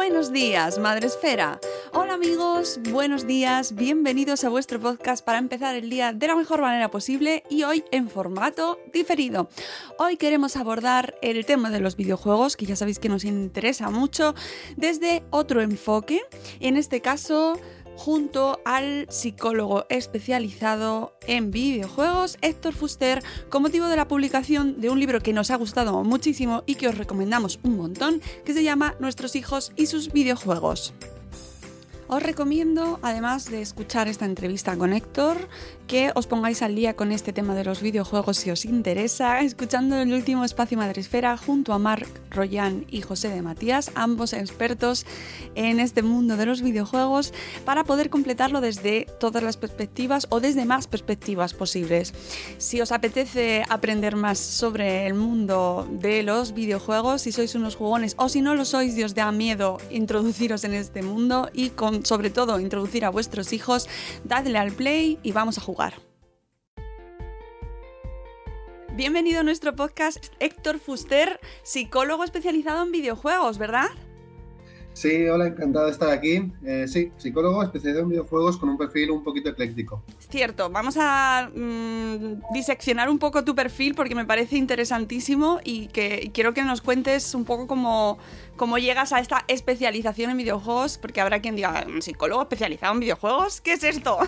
Buenos días, Madre Esfera. Hola amigos, buenos días, bienvenidos a vuestro podcast para empezar el día de la mejor manera posible y hoy en formato diferido. Hoy queremos abordar el tema de los videojuegos, que ya sabéis que nos interesa mucho, desde otro enfoque, en este caso junto al psicólogo especializado en videojuegos Héctor Fuster con motivo de la publicación de un libro que nos ha gustado muchísimo y que os recomendamos un montón, que se llama Nuestros hijos y sus videojuegos. Os recomiendo, además de escuchar esta entrevista con Héctor, que os pongáis al día con este tema de los videojuegos si os interesa, escuchando el último espacio Madresfera junto a Marc Royan y José de Matías, ambos expertos en este mundo de los videojuegos, para poder completarlo desde todas las perspectivas o desde más perspectivas posibles. Si os apetece aprender más sobre el mundo de los videojuegos, si sois unos jugones o si no lo sois y os da miedo introduciros en este mundo y con sobre todo introducir a vuestros hijos, dadle al play y vamos a jugar. Bienvenido a nuestro podcast Héctor Fuster, psicólogo especializado en videojuegos, ¿verdad? Sí, hola, encantado de estar aquí. Eh, sí, psicólogo especializado en videojuegos con un perfil un poquito ecléctico. Cierto, vamos a mmm, diseccionar un poco tu perfil porque me parece interesantísimo y que y quiero que nos cuentes un poco cómo, cómo llegas a esta especialización en videojuegos, porque habrá quien diga, ¿un psicólogo especializado en videojuegos? ¿Qué es esto?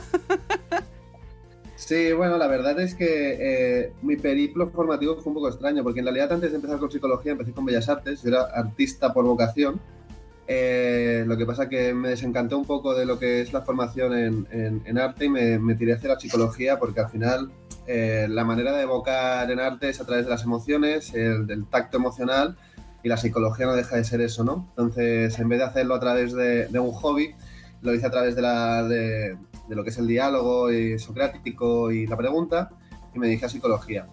Sí, bueno, la verdad es que eh, mi periplo formativo fue un poco extraño, porque en realidad antes de empezar con psicología empecé con Bellas Artes, yo era artista por vocación. Eh, lo que pasa que me desencanté un poco de lo que es la formación en, en, arte y me, me, tiré hacia la psicología porque al final eh, la manera de evocar en arte es a través de las emociones, el, del tacto emocional y la psicología no deja de ser eso, ¿no? Entonces, en vez de hacerlo a través de, de un hobby, lo hice a través de, la, de, lo que es el diálogo y socrático y la pregunta y me dije a psicología.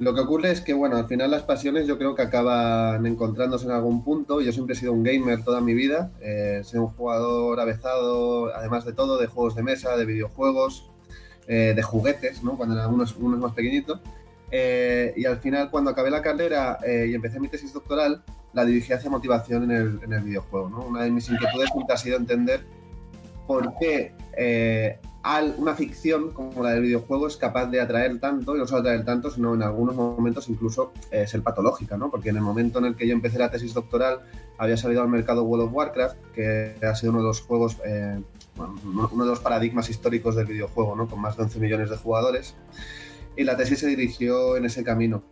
Lo que ocurre es que, bueno, al final las pasiones yo creo que acaban encontrándose en algún punto. Yo siempre he sido un gamer toda mi vida. Eh, soy un jugador avezado, además de todo, de juegos de mesa, de videojuegos, eh, de juguetes, ¿no? Cuando era uno, uno más pequeñito. Eh, y al final, cuando acabé la carrera eh, y empecé mi tesis doctoral, la dirigí hacia motivación en el, en el videojuego. ¿no? Una de mis inquietudes siempre ha sido entender por qué una ficción como la del videojuego es capaz de atraer tanto, y no solo atraer tanto, sino en algunos momentos incluso eh, ser patológica, ¿no? Porque en el momento en el que yo empecé la tesis doctoral había salido al mercado World of Warcraft, que ha sido uno de los juegos, eh, uno de los paradigmas históricos del videojuego, ¿no? Con más de 11 millones de jugadores. Y la tesis se dirigió en ese camino.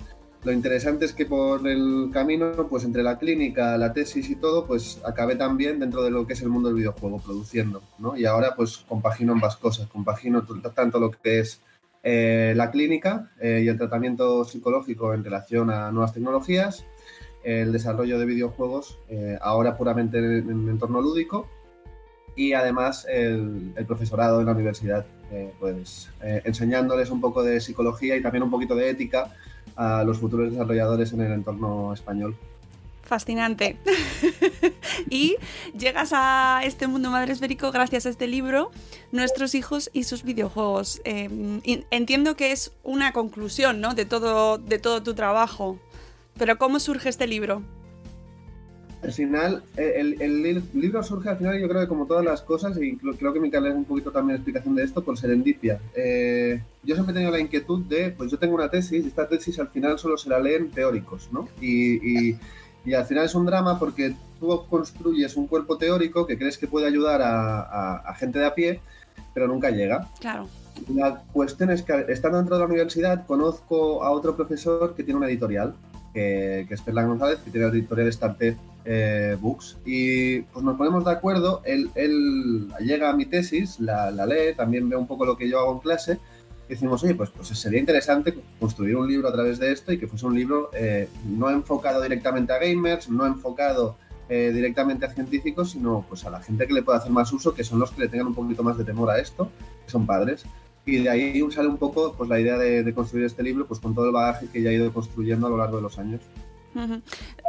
Lo interesante es que por el camino, pues entre la clínica, la tesis y todo, pues acabé también dentro de lo que es el mundo del videojuego, produciendo, ¿no? Y ahora pues compagino ambas cosas, compagino tanto lo que es eh, la clínica eh, y el tratamiento psicológico en relación a nuevas tecnologías, el desarrollo de videojuegos, eh, ahora puramente en, en entorno lúdico, y además el, profesorado en la universidad, pues enseñándoles un poco de psicología y también un poquito de ética a los futuros desarrolladores en el entorno español. Fascinante. y llegas a este mundo madre esférico gracias a este libro, Nuestros hijos y sus videojuegos. Em, entiendo que es una conclusión ¿no? de, todo, de todo tu trabajo. Pero ¿cómo surge este libro? Al final, el, libro surge al final, yo creo que como todas las cosas, y creo, que me es un poquito también explicación de esto, por serendipia. Eh, yo siempre he tenido la inquietud de, pues yo tengo una tesis, y esta tesis al final solo se la leen teóricos, ¿no? y y al final es un drama porque tú construyes un cuerpo teórico que crees que puede ayudar a, gente de a pie, pero nunca llega. Claro. La cuestión es que estando dentro de la universidad conozco a otro profesor que tiene una editorial, que, es Fernando González, que tiene la editorial Startup eh, Books. Y pues nos ponemos de acuerdo, él, llega a mi tesis, la, la lee, también ve un poco lo que yo hago en clase decimos, oye, pues, pues sería interesante construir un libro a través de esto y que fuese un libro eh, no enfocado directamente a gamers, no enfocado eh, directamente a científicos, sino pues a la gente que le pueda hacer más uso, que son los que le tengan un poquito más de temor a esto, que son padres. Y de ahí sale un poco pues, la idea de, de construir este libro pues, con todo el bagaje que ya he ido construyendo a lo largo de los años.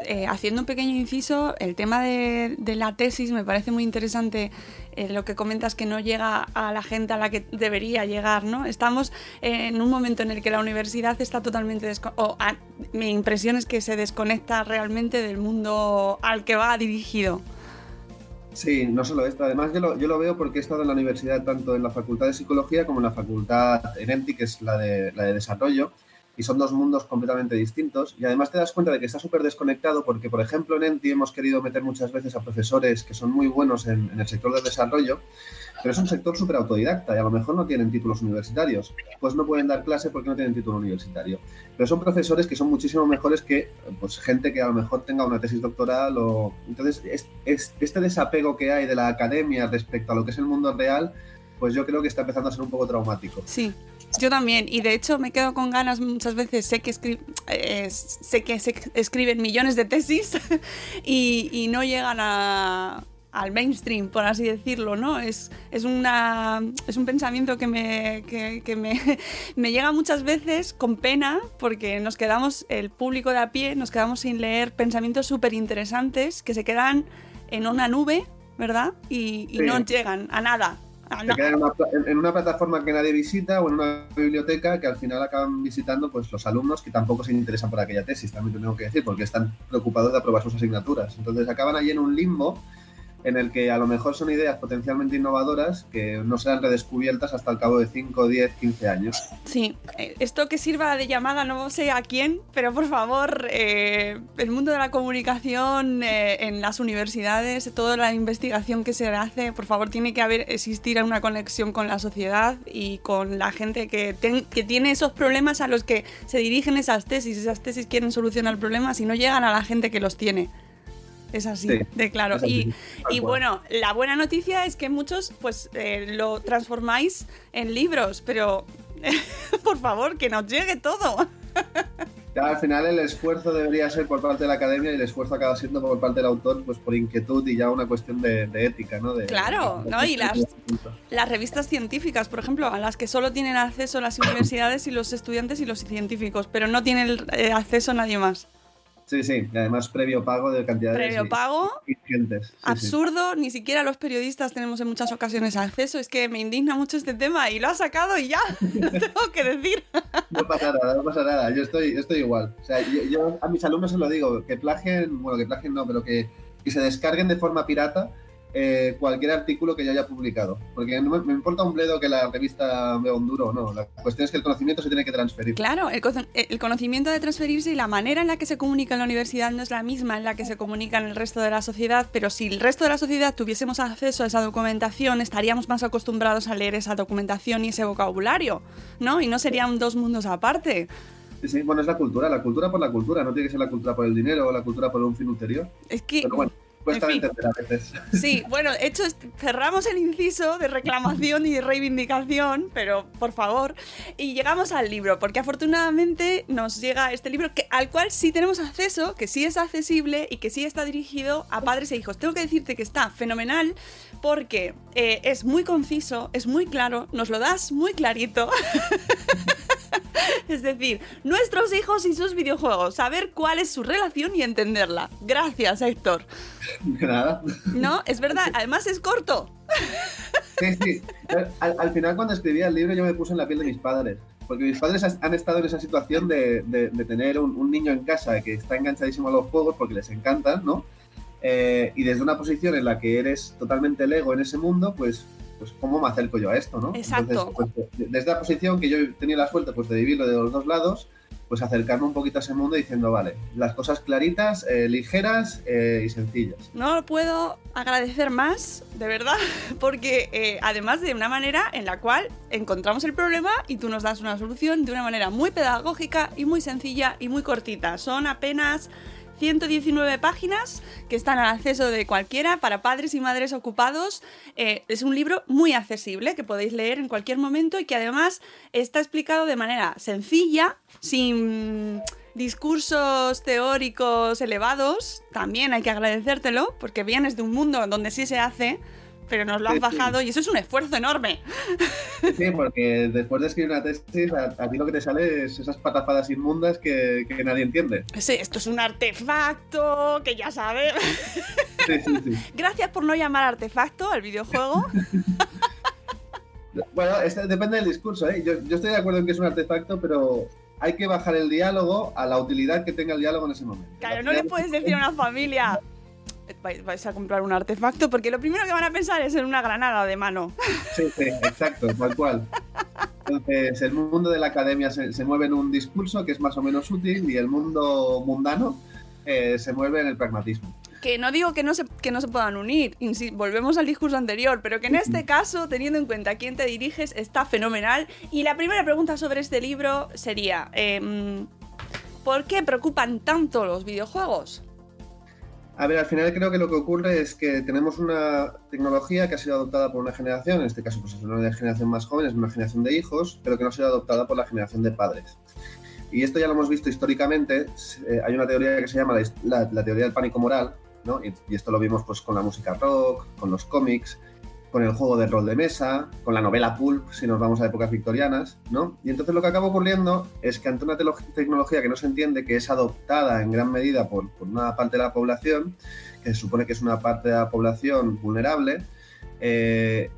Eh, haciendo un pequeño inciso, el tema de, la tesis me parece muy interesante eh, lo que comentas que no llega a la gente a la que debería llegar, ¿no? Estamos en un momento en el que la universidad está totalmente o mi impresión es que se desconecta realmente del mundo al que va dirigido. Sí, no solo esto. Además, yo lo, yo lo, veo porque he estado en la universidad tanto en la Facultad de Psicología como en la Facultad ENEMTI, que es la de, la de Desarrollo y son dos mundos completamente distintos. Y además te das cuenta de que está súper desconectado porque, por ejemplo, en ENTI hemos querido meter muchas veces a profesores que son muy buenos en, el sector del desarrollo, pero es un sector súper autodidacta y a lo mejor no tienen títulos universitarios. Pues no pueden dar clase porque no tienen título universitario. Pero son profesores que son muchísimo mejores que pues, gente que a lo mejor tenga una tesis doctoral o... Entonces, es, este desapego que hay de la academia respecto a lo que es el mundo real, pues yo creo que está empezando a ser un poco traumático. Sí, yo también, y de hecho me quedo con ganas muchas veces, sé que, eh, sé que se escriben millones de tesis y, no llegan al mainstream, por así decirlo, ¿no? Es, es, una, es un pensamiento que, me, que, me, me, llega muchas veces con pena porque nos quedamos, el público de a pie, nos quedamos sin leer pensamientos súper interesantes que se quedan en una nube, ¿verdad? Y, no llegan a nada. Ah, en una, plataforma que nadie visita o en una biblioteca que al final acaban visitando pues los alumnos que tampoco se interesan por aquella tesis, también tengo que decir, porque están preocupados de aprobar sus asignaturas. Entonces acaban allí en un limbo en el que a lo mejor son ideas potencialmente innovadoras que no serán redescubiertas hasta el cabo de 5, 10, 15 años. Sí, eh, esto que sirva de llamada no sé a quién, pero por favor, eh, el mundo de la comunicación eh, en las universidades, toda la investigación que se hace, por favor, tiene que haber, existir una conexión con la sociedad y con la gente que, que tiene esos problemas a los que se dirigen esas tesis. Esas tesis quieren solucionar problemas y no llegan a la gente que los tiene. Es así, de claro. y, bueno, la buena noticia es que muchos pues eh, lo transformáis en libros, pero por favor, que nos llegue todo. al final el esfuerzo debería ser por parte de la academia y el esfuerzo acaba siendo por parte del autor, pues por inquietud y ya una cuestión de, ética, ¿no? claro, ¿no? Y las, las revistas científicas, por ejemplo, a las que solo tienen acceso las universidades y los estudiantes y los científicos, pero no tienen eh, acceso nadie más. Sí, sí, y además previo pago de cantidades Previo pago. absurdo, ni siquiera los periodistas tenemos en muchas ocasiones acceso. Es que me indigna mucho este tema y lo ha sacado y ya, lo tengo que decir. No pasa nada, no pasa nada. Yo estoy, estoy igual. O sea, yo, a mis alumnos se lo digo, que plagien, bueno, que plagien no, pero que, que se descarguen de forma pirata eh, cualquier artículo que yo haya publicado. Porque no me, importa un bledo que la revista vea un duro o no. La cuestión es que el conocimiento se tiene que transferir. Claro, el, el, conocimiento de transferirse y la manera en la que se comunica en la universidad no es la misma en la que se comunica en el resto de la sociedad, pero si el resto de la sociedad tuviésemos acceso a esa documentación, estaríamos más acostumbrados a leer esa documentación y ese vocabulario, ¿no? Y no serían dos mundos aparte. Sí, bueno, es la cultura, la cultura por la cultura, no tiene que ser la cultura por el dinero o la cultura por un fin ulterior. Es que Cuesta En fin. entender a veces. Sí, bueno, hecho, cerramos el inciso de reclamación y de reivindicación, pero por favor, y llegamos al libro, porque afortunadamente nos llega este libro que, al cual sí tenemos acceso, que sí es accesible y que sí está dirigido a padres e hijos. Tengo que decirte que está fenomenal porque eh, es muy conciso, es muy claro, nos lo das muy clarito. Es decir, nuestros hijos y sus videojuegos, saber cuál es su relación y entenderla. Gracias, Héctor. Nada. No, es verdad, además es corto. Sí, sí. Al, al final, cuando escribía el libro, yo me puse en la piel de mis padres. Porque mis padres han estado en esa situación de, de- de tener un, un niño en casa que está enganchadísimo a los juegos porque les encantan, ¿no? Eh, y desde una posición en la que eres totalmente lego en ese mundo, pues, pues ¿cómo me acerco yo a esto, no? Exacto. Entonces, pues, de- desde la posición que yo tenía la suerte pues, de vivirlo de los dos lados, pues acercarme un poquito a ese mundo diciendo, vale, las cosas claritas, eh, ligeras eh, y sencillas. No lo puedo agradecer más, de verdad, porque eh, además de una manera en la cual encontramos el problema y tú nos das una solución de una manera muy pedagógica y muy sencilla y muy cortita. Son apenas 119 páginas que están al acceso de cualquiera para padres y madres ocupados. Eh, es un libro muy accesible que podéis leer en cualquier momento y que además está explicado de manera sencilla, sin discursos teóricos elevados. También hay que agradecértelo porque vienes de un mundo donde sí se hace. Pero nos lo has bajado y eso es un esfuerzo enorme. Sí, porque después de escribir una tesis, a, a ti lo que te sale es esas patafadas inmundas que, que nadie entiende. Sí, esto es un artefacto que ya sabes. Sí, sí, sí. Gracias por no llamar artefacto al videojuego. Bueno, este- depende del discurso, ¿eh? Yo, yo estoy de acuerdo en que es un artefacto, pero hay que bajar el diálogo a la utilidad que tenga el diálogo en ese momento. Claro, no le puedes decir a una familia. "Vais- Vais a comprar un artefacto porque lo primero que van a pensar es en una granada de mano. Sí, sí, exacto, tal cual. Entonces, el mundo de la academia se, se mueve en un discurso que es más o menos útil y el mundo mundano eh, se mueve en el pragmatismo. Que no digo que no se, que no se puedan unir, insi- volvemos al discurso anterior, pero que en este caso, teniendo en cuenta a quién te diriges, está fenomenal. Y la primera pregunta sobre este libro sería, em, ¿por qué preocupan tanto los videojuegos? A ver, al final creo que lo que ocurre es que tenemos una tecnología que ha sido adoptada por una generación, en este caso pues es una generación más joven, es una generación de hijos, pero que no ha sido adoptada por la generación de padres. Y esto ya lo hemos visto históricamente, eh, hay una teoría que se llama la, la- la teoría del pánico moral, ¿no? y, y esto lo vimos pues con la música rock, con los cómics, con el juego de rol de mesa, con la novela pulp, si nos vamos a épocas victorianas, ¿no? Y entonces lo que acaba ocurriendo es que ante una tecnología que no se entiende, que es adoptada en gran medida por, por una parte de la población, que se supone que es una parte de la población vulnerable, eh,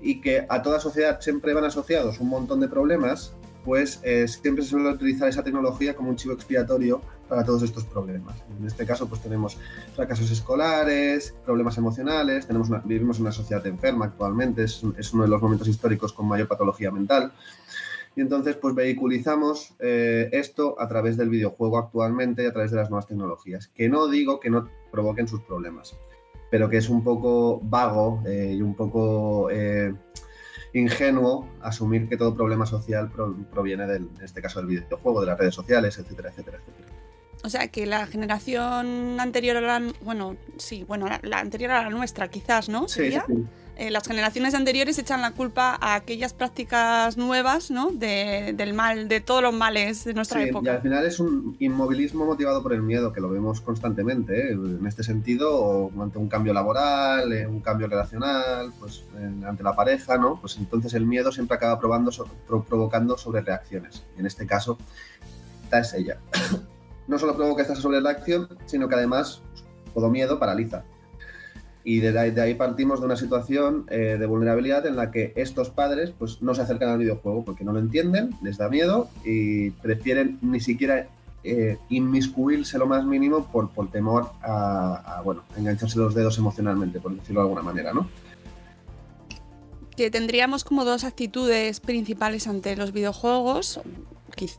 y que a toda sociedad siempre van asociados un montón de problemas, pues eh, siempre se suele utilizar esa tecnología como un chivo expiatorio para todos estos problemas. En este caso, pues tenemos fracasos escolares, problemas emocionales, vivimos en una sociedad enferma actualmente, es, un- es uno de los momentos históricos con mayor patología mental. Y entonces, pues vehiculizamos eh, esto a través del videojuego actualmente y a través de las nuevas tecnologías. Que no digo que no provoquen sus problemas, pero que es un poco vago eh, y un poco eh, ingenuo asumir que todo problema social pro- proviene del, en este caso del videojuego, de las redes sociales, etcétera, etcétera, etcétera. O sea, que la generación anterior a la... Bueno, sí, bueno, la, la anterior a la nuestra quizás, ¿no? Sí, ¿Sería? sí. Eh, las generaciones anteriores echan la culpa a aquellas prácticas nuevas, ¿no? De- del mal, de todos los males de nuestra Sí, y época. al final es un inmovilismo motivado por el miedo, que lo vemos constantemente, ¿eh? en este sentido, ante un cambio laboral, eh, un cambio relacional, pues en- ante la pareja, ¿no? Pues entonces el miedo siempre acaba probando so- pro- provocando sobrereacciones. Y en este caso, esta es ella. No solo provoca esta sobrereacción, sino que además todo miedo paraliza. Y de ahí, partimos de una situación eh, de vulnerabilidad en la que estos padres pues, no se acercan al videojuego porque no lo entienden, les da miedo y prefieren ni siquiera eh, inmiscuirse lo más mínimo por, por temor a, bueno, engancharse los dedos emocionalmente, por decirlo de alguna manera, ¿no? que tendríamos como dos actitudes principales ante los videojuegos,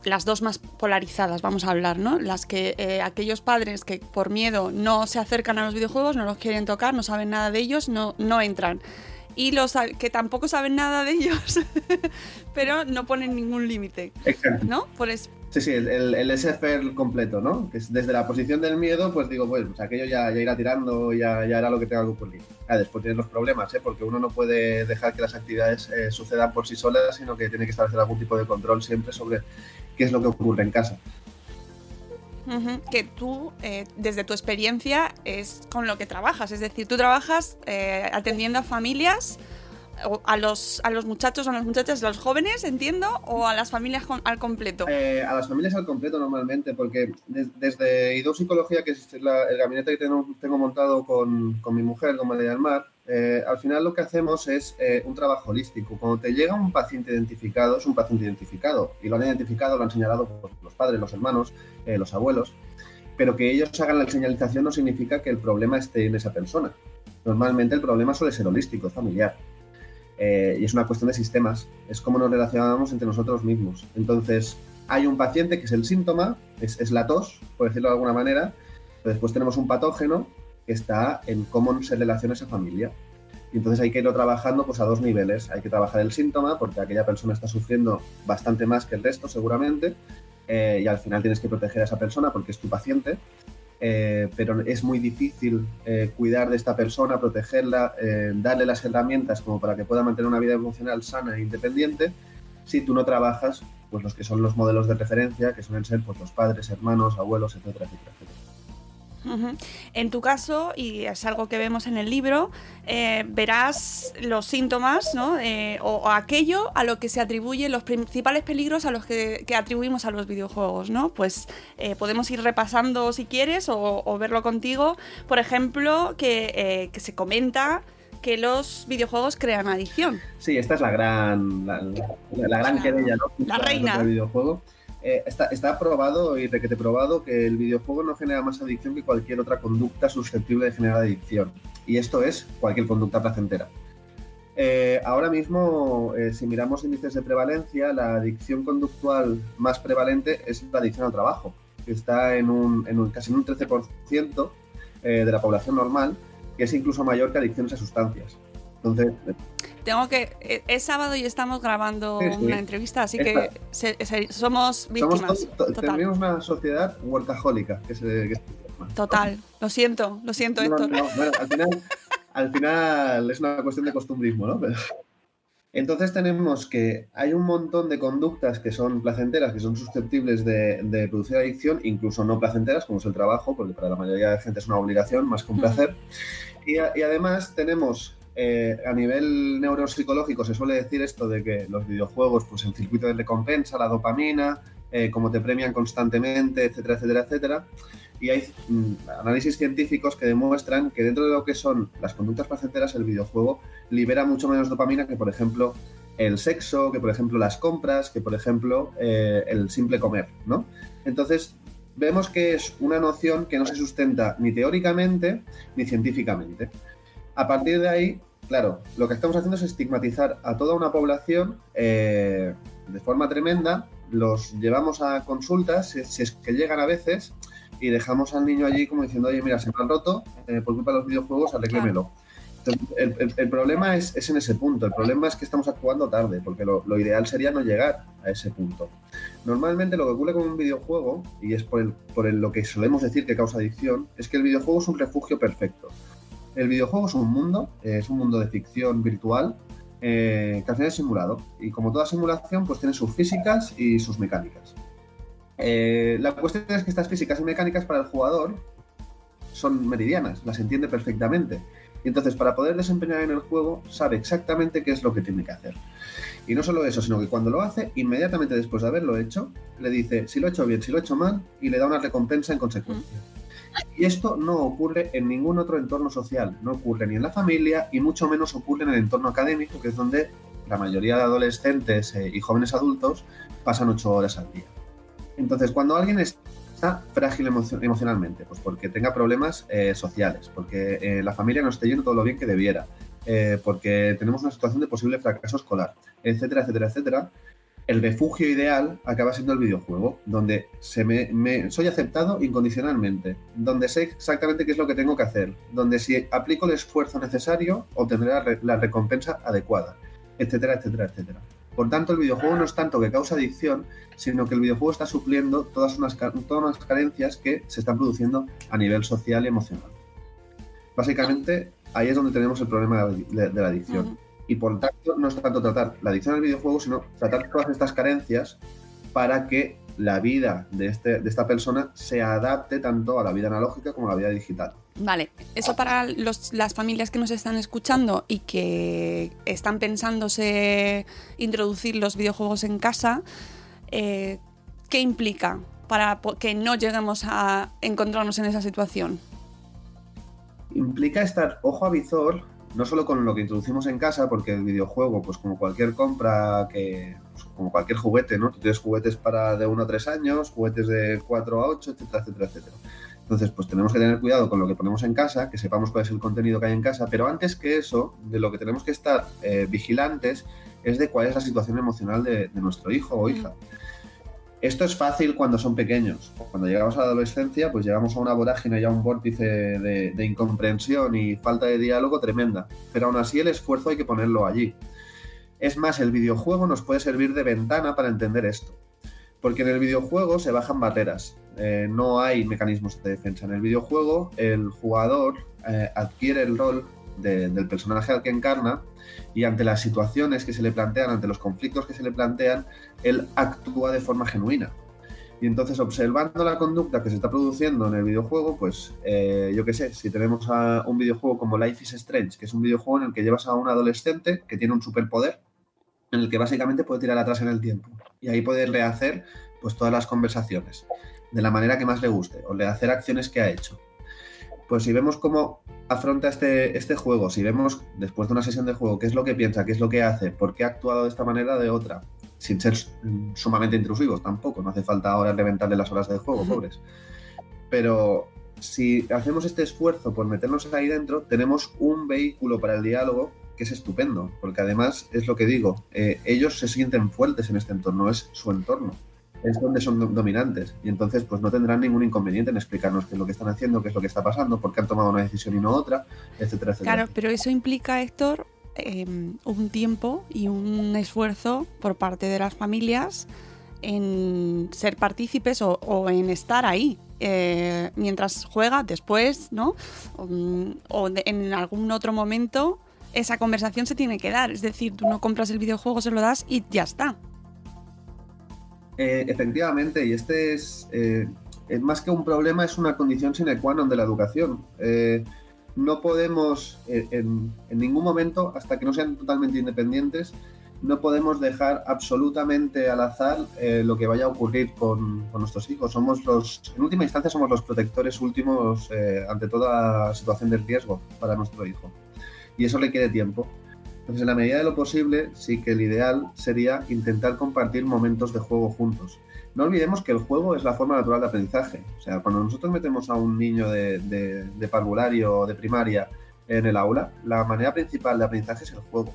las dos más polarizadas, vamos a hablar, ¿no? Las que eh, aquellos padres que por miedo no se acercan a los videojuegos, no los quieren tocar, no saben nada de ellos, no, no entran. Y los que tampoco saben nada de ellos, pero no ponen ningún límite. Exacto. ¿No? Por es- Sí, sí, el, el, SFR completo, ¿no? Que es desde la posición del miedo, pues digo, pues, pues aquello ya, ya irá tirando, ya, ya hará lo que tenga que ocurrir. Ah, después tienen los problemas, ¿eh? Porque uno no puede dejar que las actividades eh, sucedan por sí solas, sino que tiene que establecer algún tipo de control siempre sobre qué es lo que ocurre en casa. Que tú, eh, desde tu experiencia, es con lo que trabajas. Es decir, tú trabajas eh, atendiendo a familias, o a los, a los muchachos o a las muchachas, los jóvenes, entiendo, o a las familias al completo. Eh, a las familias al completo normalmente, porque des- desde IDO Psicología, que es la- el gabinete que tengo, tengo montado con, con mi mujer, con María del Mar, eh, al final lo que hacemos es eh, un trabajo holístico. Cuando te llega un paciente identificado, es un paciente identificado, y lo han identificado, lo han señalado los padres, los hermanos, eh, los abuelos, pero que ellos hagan la señalización no significa que el problema esté en esa persona. Normalmente el problema suele ser holístico, familiar. Y es una cuestión de sistemas, es cómo nos relacionamos entre nosotros mismos. Entonces, hay un paciente que es el síntoma, es, la tos, por decirlo de alguna manera, después tenemos un patógeno que está en cómo se relaciona esa familia. Y entonces hay que irlo trabajando pues, a dos niveles. Hay que trabajar el síntoma, porque aquella persona está sufriendo bastante más que el resto, seguramente, eh, y al final tienes que proteger a esa persona porque es tu paciente. Eh, pero es muy difícil eh, cuidar de esta persona, protegerla, darle las herramientas como para que pueda mantener una vida emocional sana e independiente, si tú no trabajas pues los que son los modelos de referencia, que suelen ser pues, los padres, hermanos, abuelos, etcétera, etcétera, etcétera. En tu caso, y es algo que vemos en el libro, eh, verás los síntomas ¿no? Eh, o, o aquello a lo que se atribuyen los principales peligros a los que, que atribuimos a los videojuegos. ¿no? Pues eh, podemos ir repasando si quieres o, o verlo contigo. Por ejemplo, que, que se comenta que los videojuegos crean adicción. Sí, esta es la gran, la, la- la gran La- querella, ¿no? la reina. Del videojuego. Eh, está, probado y requete probado que el videojuego no genera más adicción que cualquier otra conducta susceptible de generar adicción. Y esto es cualquier conducta placentera. Eh, ahora mismo, eh, si miramos índices de prevalencia, la adicción conductual más prevalente es la adicción al trabajo, que está en un, casi en un 13% eh, de la población normal, que es incluso mayor que adicciones a sustancias. Entonces, Tengo que. eh, Es sábado y estamos grabando Sí, sí. una entrevista, así Esta- que se- se- somos Somos víctimas. to- to- Total. tenemos una sociedad workahólica que se, que se llama. Total. Lo siento, lo siento, No, Héctor. no, bueno, al final, al final es una cuestión de costumbrismo, ¿no? Pero- Entonces tenemos que hay un montón de conductas que son placenteras, que son susceptibles de, de producir adicción, incluso no placenteras, como es el trabajo, porque para la mayoría de gente es una obligación más que un placer. Y, a- y además tenemos, eh, a nivel neuropsicológico, se suele decir esto de que los videojuegos, pues el circuito de recompensa, la dopamina, eh, como te premian constantemente, etcétera, etcétera, etcétera. Y hay mm, análisis científicos que demuestran que dentro de lo que son las conductas placenteras, el videojuego libera mucho menos dopamina que, por ejemplo, el sexo, que, por ejemplo, las compras, que, por ejemplo, eh, el simple comer, ¿no? Entonces, vemos que es una noción que no se sustenta ni teóricamente ni científicamente. A partir de ahí, claro, lo que estamos haciendo es estigmatizar a toda una población eh, de forma tremenda, los llevamos a consultas, si, es que llegan a veces, y dejamos al niño allí como diciendo, oye, mira, se me ha roto, eh, por culpa de los videojuegos, arréglemelo. Entonces, el, el- el problema es, es en ese punto, el problema es que estamos actuando tarde, porque lo, lo ideal sería no llegar a ese punto. Normalmente lo que ocurre con un videojuego, y es por, el- por lo que solemos decir que causa adicción, es que el videojuego es un refugio perfecto. El videojuego es un mundo, eh, es un mundo de ficción virtual, eh, que al final simulado. Y como toda simulación, pues tiene sus físicas y sus mecánicas. Eh, la cuestión es que estas físicas y mecánicas para el jugador son meridianas, las entiende perfectamente. Y entonces, para poder desempeñar en el juego, sabe exactamente qué es lo que tiene que hacer. Y no solo eso, sino que cuando lo hace, inmediatamente después de haberlo hecho, le dice si lo he hecho bien, si lo he hecho mal, y le da una recompensa en consecuencia. Y esto no ocurre en ningún otro entorno social, no ocurre ni en la familia y mucho menos ocurre en el entorno académico, que es donde la mayoría de adolescentes eh, y jóvenes adultos pasan ocho horas al día. Entonces, cuando alguien está frágil emo- emocionalmente, pues porque tenga problemas eh, sociales, porque eh, la familia no esté yendo todo lo bien que debiera, eh, porque tenemos una situación de posible fracaso escolar, etcétera, etcétera, etcétera, el refugio ideal acaba siendo el videojuego, donde se me, soy aceptado incondicionalmente, donde sé exactamente qué es lo que tengo que hacer, donde si aplico el esfuerzo necesario obtendré la, la recompensa adecuada, etcétera, etcétera, etcétera. Por tanto, el videojuego no es tanto que causa adicción, sino que el videojuego está supliendo todas unas, todas unas carencias que se están produciendo a nivel social y emocional. Básicamente, ahí es donde tenemos el problema de, la adicción. Y por tanto, no es tanto tratar la adicción al videojuego, sino tratar todas estas carencias para que la vida de, este, de esta persona se adapte tanto a la vida analógica como a la vida digital. Vale, eso para las familias que nos están escuchando y que están pensándose introducir los videojuegos en casa, eh, ¿qué implica para que no lleguemos a encontrarnos en esa situación? Implica estar ojo a visor no solo con lo que introducimos en casa, porque el videojuego, pues como cualquier compra, que pues, como cualquier juguete, ¿no? Tú tienes juguetes para de 1 a 3 años, juguetes de 4 a 8, etcétera, etcétera, etcétera. Entonces, pues tenemos que tener cuidado con lo que ponemos en casa, que sepamos cuál es el contenido que hay en casa, pero antes que eso, de lo que tenemos que estar eh, vigilantes es de cuál es la situación emocional de, nuestro hijo o hija. Esto es fácil cuando son pequeños. Cuando llegamos a la adolescencia, pues llegamos a una vorágine y a un vórtice de, incomprensión y falta de diálogo tremenda. Pero aún así el esfuerzo hay que ponerlo allí. Es más, el videojuego nos puede servir de ventana para entender esto. Porque en el videojuego se bajan barreras, eh, no hay mecanismos de defensa. En el videojuego el jugador eh, adquiere el rol del personaje al que encarna y ante las situaciones que se le plantean, ante los conflictos que se le plantean, él actúa de forma genuina. Y entonces, observando la conducta que se está produciendo en el videojuego, pues eh, yo qué sé, si tenemos un videojuego como Life is Strange, que es un videojuego en el que llevas a un adolescente que tiene un superpoder, en el que básicamente puede tirar atrás en el tiempo y ahí puede rehacer pues todas las conversaciones de la manera que más le guste o le hacer acciones que ha hecho. Pues si vemos cómo afronta este, este juego, si vemos después de una sesión de juego qué es lo que piensa, qué es lo que hace, por qué ha actuado de esta manera o de otra, sin ser sumamente intrusivos tampoco, no hace falta ahora reventarle las horas de juego, pobres. Pero si hacemos este esfuerzo por meternos ahí dentro, tenemos un vehículo para el diálogo que es estupendo, porque además es lo que digo, eh, ellos se sienten fuertes en este entorno, es su entorno es donde son dominantes y entonces pues no tendrán ningún inconveniente en explicarnos qué es lo que están haciendo, qué es lo que está pasando, por qué han tomado una decisión y no otra, etcétera, etcétera. Claro, pero eso implica, Héctor, em, un tiempo y un esfuerzo por parte de las familias en ser partícipes o, en estar ahí eh, mientras juega, después, ¿no? O, en algún otro momento esa conversación se tiene que dar. Es decir, tú no compras el videojuego, se lo das y ya está. Eh, efectivamente, y este es, eh, más que un problema, es una condición sine qua non de la educación. Eh, no podemos, en, ningún momento, hasta que no sean totalmente independientes, no podemos dejar absolutamente al azar lo que vaya a ocurrir con, nuestros hijos. Somos los, en última instancia, somos los protectores últimos ante toda situación de riesgo para nuestro hijo. Y eso requiere tiempo. Entonces, en la medida de lo posible, sí que el ideal sería intentar compartir momentos de juego juntos. No olvidemos que el juego es la forma natural de aprendizaje. O sea, cuando nosotros metemos a un niño de, de, parvulario o de primaria en el aula, la manera principal de aprendizaje es el juego.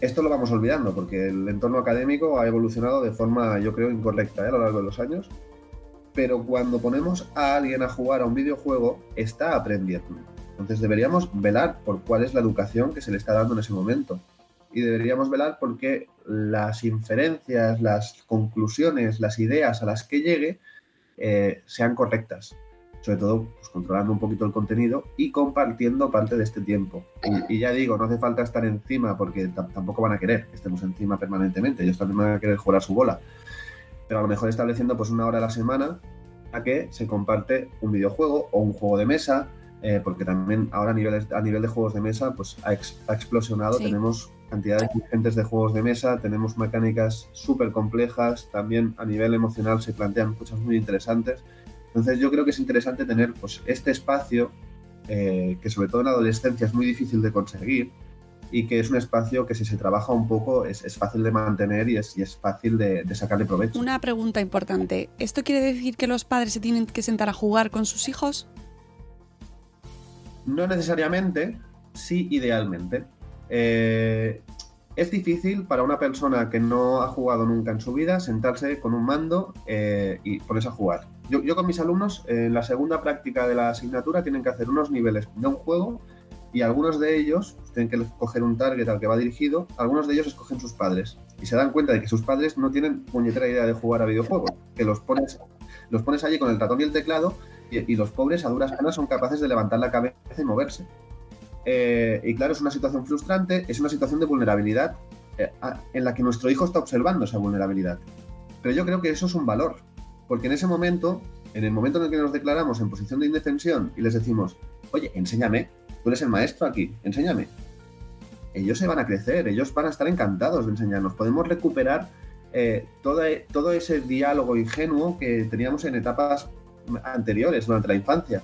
Esto lo vamos olvidando porque el entorno académico ha evolucionado de forma, yo creo, incorrecta ¿eh? a lo largo de los años. Pero cuando ponemos a alguien a jugar a un videojuego, está aprendiendo entonces deberíamos velar por cuál es la educación que se le está dando en ese momento. Y deberíamos velar porque las inferencias, las conclusiones, las ideas a las que llegue eh, sean correctas. Sobre todo pues, controlando un poquito el contenido y compartiendo parte de este tiempo. Y, ya digo, no hace falta estar encima porque tampoco van a querer que estemos encima permanentemente. Ellos también van a querer jugar a su bola. Pero a lo mejor estableciendo pues una hora a la semana a que se comparte un videojuego o un juego de mesa eh, porque también ahora a nivel, a nivel de juegos de mesa pues ha, explosionado, tenemos cantidades diferentes de juegos de mesa, tenemos mecánicas súper complejas, también a nivel emocional se plantean cosas muy interesantes. Entonces yo creo que es interesante tener pues, este espacio eh, que sobre todo en la adolescencia es muy difícil de conseguir y que es un espacio que si se trabaja un poco es, es fácil de mantener y es, y es fácil de, de, sacarle provecho. Una pregunta importante. ¿Esto quiere decir que los padres se tienen que sentar a jugar con sus hijos? No necesariamente, sí idealmente. Eh, es difícil para una persona que no ha jugado nunca en su vida sentarse con un mando eh, y ponerse a jugar. Yo, con mis alumnos, en la segunda práctica de la asignatura, tienen que hacer unos niveles de un juego y algunos de ellos tienen que coger un target al que va dirigido, algunos de ellos escogen sus padres y se dan cuenta de que sus padres no tienen puñetera idea de jugar a videojuegos, que los pones, los pones allí con el ratón y el teclado y, los pobres a duras penas son capaces de levantar la cabeza y moverse. Eh, y claro, es una situación frustrante, es una situación de vulnerabilidad eh, en la que nuestro hijo está observando esa vulnerabilidad. Pero yo creo que eso es un valor, porque en ese momento, en el momento en el que nos declaramos en posición de indefensión y les decimos, oye, enséñame, tú eres el maestro aquí, enséñame. Ellos se van a crecer, ellos van a estar encantados de enseñarnos. Podemos recuperar eh, todo, todo ese diálogo ingenuo que teníamos en etapas anteriores, durante la infancia.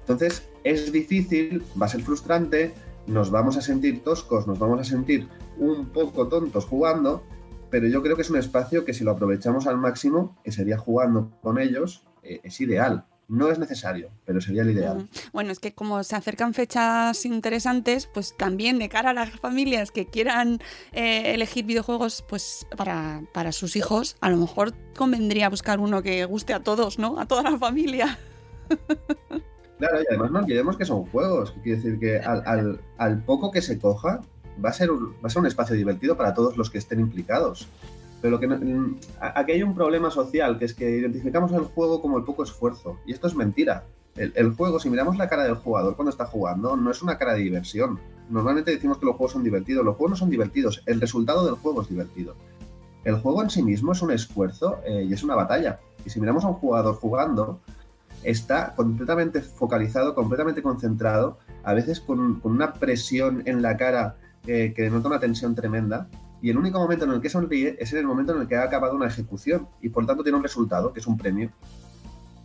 Entonces, es difícil, va a ser frustrante, nos vamos a sentir toscos, nos vamos a sentir un poco tontos jugando, pero yo creo que es un espacio que si lo aprovechamos al máximo, que sería jugando con ellos, eh, es ideal. No es necesario, pero sería el ideal. Bueno, es que como se acercan fechas interesantes, pues también de cara a las familias que quieran eh, elegir videojuegos pues para, para sus hijos, a lo mejor convendría buscar uno que guste a todos, ¿no? A toda la familia. Claro, y además no olvidemos que son juegos. Quiere decir que al, al, poco que se coja, va a, ser un, va a ser un espacio divertido para todos los que estén implicados. Pero lo que mm, aquí hay un problema social, que es que identificamos el juego como el poco esfuerzo. Y esto es mentira. El, el, juego, si miramos la cara del jugador cuando está jugando, no es una cara de diversión. Normalmente decimos que los juegos son divertidos. Los juegos no son divertidos. El resultado del juego es divertido. El juego en sí mismo es un esfuerzo eh, y es una batalla. Y si miramos a un jugador jugando, está completamente focalizado, completamente concentrado, a veces con, una presión en la cara eh, que denota una tensión tremenda. Y el único momento en el que sonríe es en el momento en el que ha acabado una ejecución y por tanto tiene un resultado, que es un premio.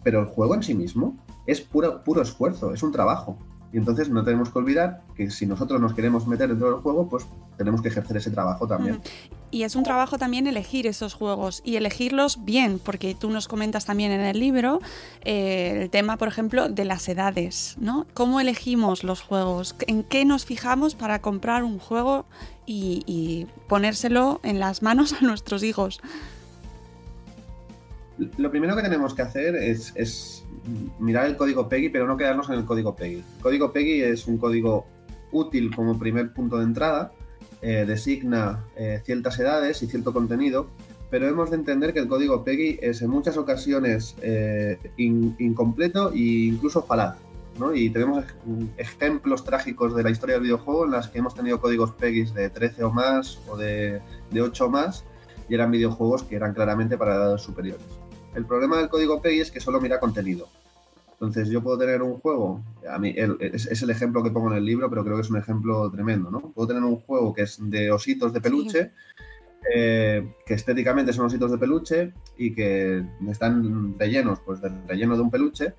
Pero el juego en sí mismo es puro, puro esfuerzo, es un trabajo. Y entonces no tenemos que olvidar que si nosotros nos queremos meter dentro del juego, pues tenemos que ejercer ese trabajo también. Y es un trabajo también elegir esos juegos y elegirlos bien, porque tú nos comentas también en el libro eh, el tema, por ejemplo, de las edades, ¿no? ¿Cómo elegimos los juegos? ¿En qué nos fijamos para comprar un juego y, ponérselo en las manos a nuestros hijos? Lo primero que tenemos que hacer es, mirar el código PEGI, pero no quedarnos en el código PEGI. El código PEGI es un código útil como primer punto de entrada, eh, designa eh, ciertas edades y cierto contenido, pero hemos de entender que el código PEGI es en muchas ocasiones eh, incompleto e incluso falaz. ¿No? Y tenemos ejemplos trágicos de la historia del videojuego en las que hemos tenido códigos PEGI de 13 o más o de, de 8 o más y eran videojuegos que eran claramente para edades superiores. El problema del código PEGI es que solo mira contenido. Entonces yo puedo tener un juego, a mí es, el ejemplo que pongo en el libro, pero creo que es un ejemplo tremendo, ¿no? Puedo tener un juego que es de ositos de peluche, eh, que estéticamente son ositos de peluche y que están rellenos, pues del relleno de un peluche,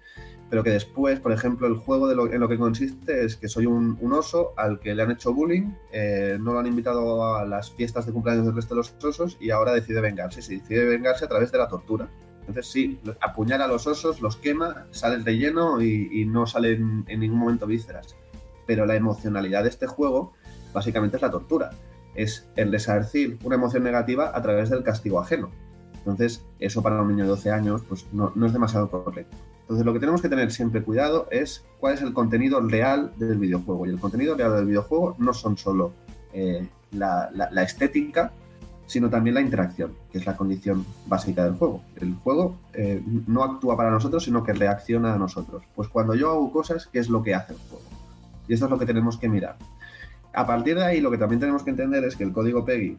pero que después, por ejemplo, el juego de lo, en lo que consiste es que soy un, oso al que le han hecho bullying, eh, no lo han invitado a las fiestas de cumpleaños del resto de los osos y ahora decide vengarse. Se decide vengarse a través de la tortura. Entonces sí, apuñala a los osos, los quema, sale el relleno y, no salen en ningún momento vísceras. Pero la emocionalidad de este juego básicamente es la tortura. Es el desarcir una emoción negativa a través del castigo ajeno. Entonces, eso para un niño de 12 años pues no, es demasiado correcto. Entonces, lo que tenemos que tener siempre cuidado es cuál es el contenido real del videojuego. Y el contenido real del videojuego no son solo eh, la, la estética, sino también la interacción, que es la condición básica del juego. El juego eh, no actúa para nosotros, sino que reacciona a nosotros. Pues cuando yo hago cosas, ¿qué es lo que hace el juego? Y esto es lo que tenemos que mirar. A partir de ahí, lo que también tenemos que entender es que el código PEGI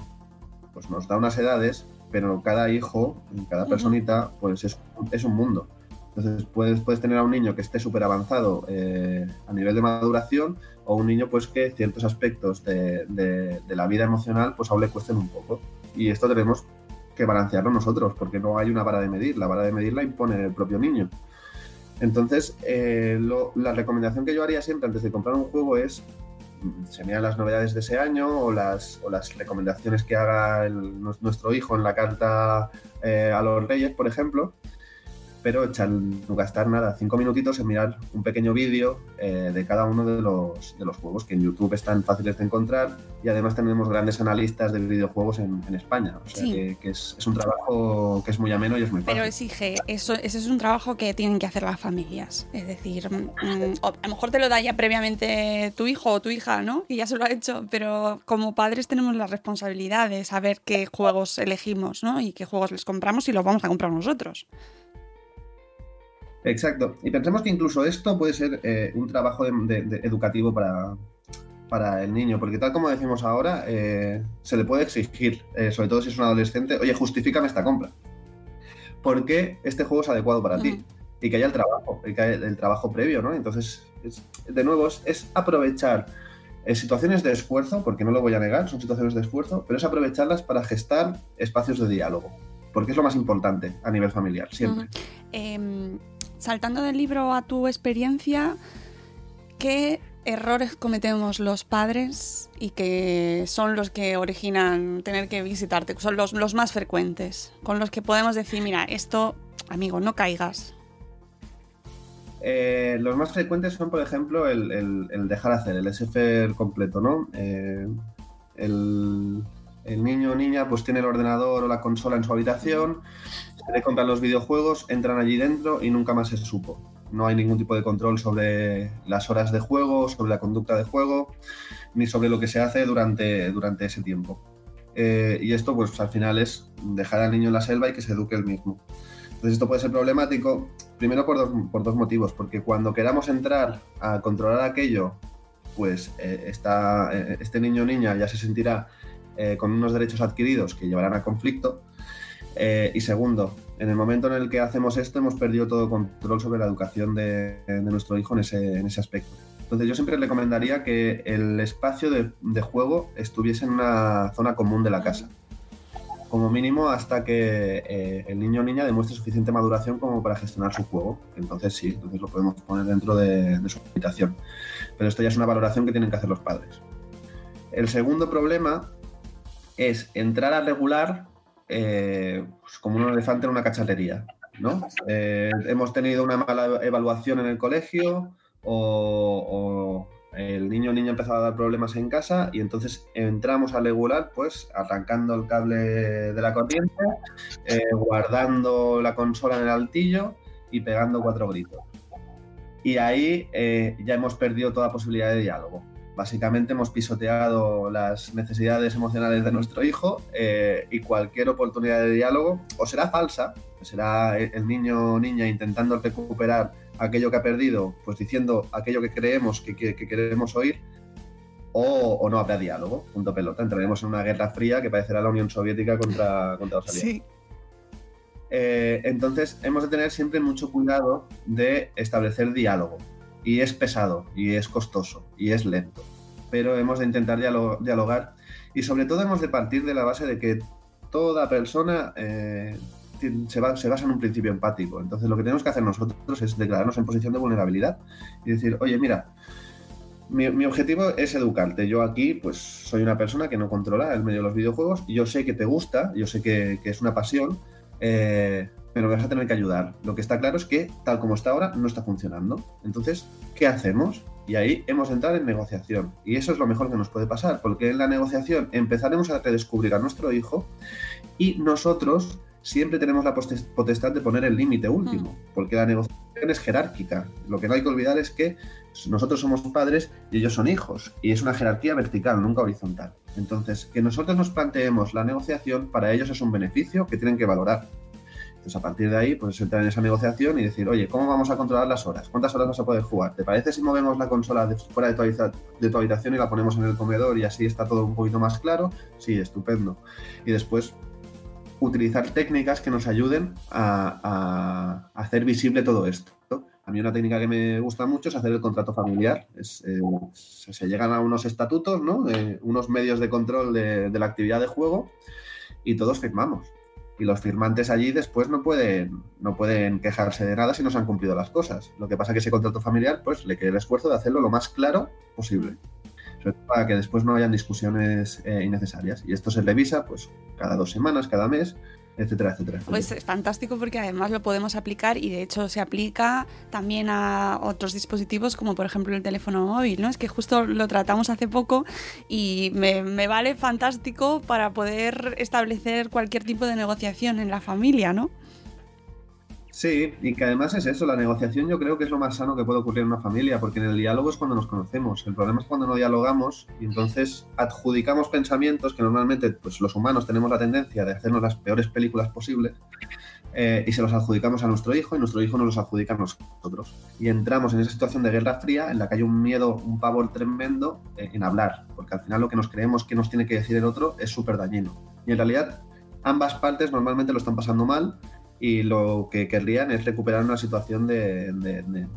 pues, nos da unas edades, pero cada hijo, cada personita, pues es, es un mundo. Entonces puedes, tener a un niño que esté súper avanzado eh, a nivel de maduración o un niño pues que ciertos aspectos de, la vida emocional pues aún le cuesten un poco. Y esto tenemos que balancearlo nosotros porque no hay una vara de medir, la vara de medir la impone el propio niño. Entonces, eh, la recomendación que yo haría siempre antes de comprar un juego es se miran las novedades de ese año o las, o las recomendaciones que haga nuestro hijo en la carta eh, a los reyes, por ejemplo, pero echar, no gastar nada, cinco minutitos en mirar un pequeño vídeo eh, de cada uno de los, de los juegos que en YouTube están fáciles de encontrar y además tenemos grandes analistas de videojuegos en, en España. O sea Sí. que, que es, es un trabajo que es muy ameno y es muy fácil. Pero exige, eso, ese es un trabajo que tienen que hacer las familias. Es decir, mm, o- a lo mejor te lo da ya previamente tu hijo o tu hija, ¿no? Y ya se lo ha hecho, pero como padres tenemos la responsabilidad de saber qué juegos elegimos, ¿no? Y qué juegos les compramos y los vamos a comprar nosotros. Exacto. Y pensemos que incluso esto puede ser eh, un trabajo de- de- de educativo para, para el niño, porque tal como decimos ahora, eh, se le puede exigir, eh, sobre todo si es un adolescente, oye, justifícame esta compra. Porque este juego es adecuado para ti. Y que haya el trabajo, y que haya el, trabajo previo, ¿no? Entonces, es- de nuevo, es, es aprovechar situaciones de esfuerzo, porque no lo voy a negar, son situaciones de esfuerzo, pero es aprovecharlas para gestar espacios de diálogo, porque es lo más importante a nivel familiar, siempre. Em, saltando del libro a tu experiencia, ¿qué errores cometemos los padres y que son los que originan tener que visitarte? Son los, más frecuentes, con los que podemos decir, mira, esto, amigo, no caigas. Eh, los más frecuentes son, por ejemplo, el dejar hacer, el SF completo, ¿no? Eh, el, el niño o niña pues tiene el ordenador o la consola en su habitación, se le compran los videojuegos, entran allí dentro y nunca más se supo. No hay ningún tipo de control sobre las horas de juego, sobre la conducta de juego, ni sobre lo que se hace durante, durante ese tiempo. Eh, y esto, pues al final es dejar al niño en la selva y que se eduque él mismo. Entonces esto puede ser problemático, primero por dos, por dos motivos, porque cuando queramos entrar a controlar aquello, pues eh, eh, este niño o niña ya se sentirá eh, con unos derechos adquiridos que llevarán a conflicto. Eh, y segundo, en el momento en el que hacemos esto hemos perdido todo control sobre la educación de, de nuestro hijo en ese, en ese aspecto. Entonces yo siempre recomendaría que el espacio de, de juego estuviese en una zona común de la casa como mínimo hasta que eh, el niño o niña demuestre suficiente maduración como para gestionar su juego. Entonces sí, entonces lo podemos poner dentro de, de su habitación. Pero esto ya es una valoración que tienen que hacer los padres. El segundo problema es entrar a regular eh, pues como un elefante en una cacharrería. ¿no? Eh, hemos tenido una mala evaluación en el colegio o, el niño o niña ha empezado a dar problemas en casa y entonces entramos a regular pues arrancando el cable de la corriente, eh, guardando la consola en el altillo y pegando cuatro gritos. Y ahí ya hemos perdido toda posibilidad de diálogo. Básicamente hemos pisoteado las necesidades emocionales de nuestro hijo eh, y cualquier oportunidad de diálogo o será falsa, será el niño o niña intentando recuperar aquello que ha perdido, pues diciendo aquello que creemos que, que, que queremos oír, o, o, no habrá diálogo, punto pelota. Entraremos en una guerra fría que parecerá la Unión Soviética contra, contra los aliados. Sí. Eh, entonces, hemos de tener siempre mucho cuidado de establecer diálogo. Y es pesado, y es costoso, y es lento. Pero hemos de intentar dialogar y sobre todo hemos de partir de la base de que toda persona eh, se, basa en un principio empático. Entonces lo que tenemos que hacer nosotros es declararnos en posición de vulnerabilidad y decir, oye, mira, mi, objetivo es educarte. Yo aquí, pues, soy una persona que no controla el medio de los videojuegos. Yo sé que te gusta, yo sé que, que es una pasión, eh, pero me vas a tener que ayudar. Lo que está claro es que, tal como está ahora, no está funcionando. Entonces, ¿qué hacemos? Y ahí hemos de entrar en negociación. Y eso es lo mejor que nos puede pasar, porque en la negociación empezaremos a redescubrir a nuestro hijo y nosotros siempre tenemos la potestad de poner el límite último, porque la negociación es jerárquica. Lo que no hay que olvidar es que nosotros somos padres y ellos son hijos, y es una jerarquía vertical, nunca horizontal. Entonces, que nosotros nos planteemos la negociación, para ellos es un beneficio que tienen que valorar. Entonces, a partir de ahí, pues entrar en esa negociación y decir, oye, ¿cómo vamos a controlar las horas? ¿Cuántas horas vas a poder jugar? ¿Te parece si movemos la consola fuera de tu, habitación y la ponemos en el comedor y así está todo un poquito más claro? Sí, estupendo. Y después utilizar técnicas que nos ayuden a, hacer visible todo esto. A mí una técnica que me gusta mucho es hacer el contrato familiar. Eh, se llegan a unos estatutos, ¿no? Unos medios de control de, la actividad de juego y todos firmamos. Y los firmantes allí después no pueden, no pueden quejarse de nada si no se han cumplido las cosas. Lo que pasa es que ese contrato familiar pues le queda el esfuerzo de hacerlo lo más claro posible. Para que después no hayan discusiones eh, innecesarias. Y esto se revisa pues cada dos semanas, cada mes, etcétera, etcétera. Pues es fantástico porque además lo podemos aplicar y de hecho se aplica también a otros dispositivos como por ejemplo el teléfono móvil, ¿no? Es que justo lo tratamos hace poco y me, me vale fantástico para poder establecer cualquier tipo de negociación en la familia, ¿no? Sí, y que además es eso, la negociación yo creo que es lo más sano que puede ocurrir en una familia, porque en el diálogo es cuando nos conocemos. El problema es cuando no dialogamos y entonces adjudicamos pensamientos que normalmente pues, los humanos tenemos la tendencia de hacernos las peores películas posibles eh, y se los adjudicamos a nuestro hijo y nuestro hijo nos los adjudica a nosotros. Y entramos en esa situación de guerra fría en la que hay un miedo, un pavor tremendo eh, en hablar, porque al final lo que nos creemos que nos tiene que decir el otro es súper dañino. Y en realidad ambas partes normalmente lo están pasando mal y lo que querrían es recuperar una situación de, de- de-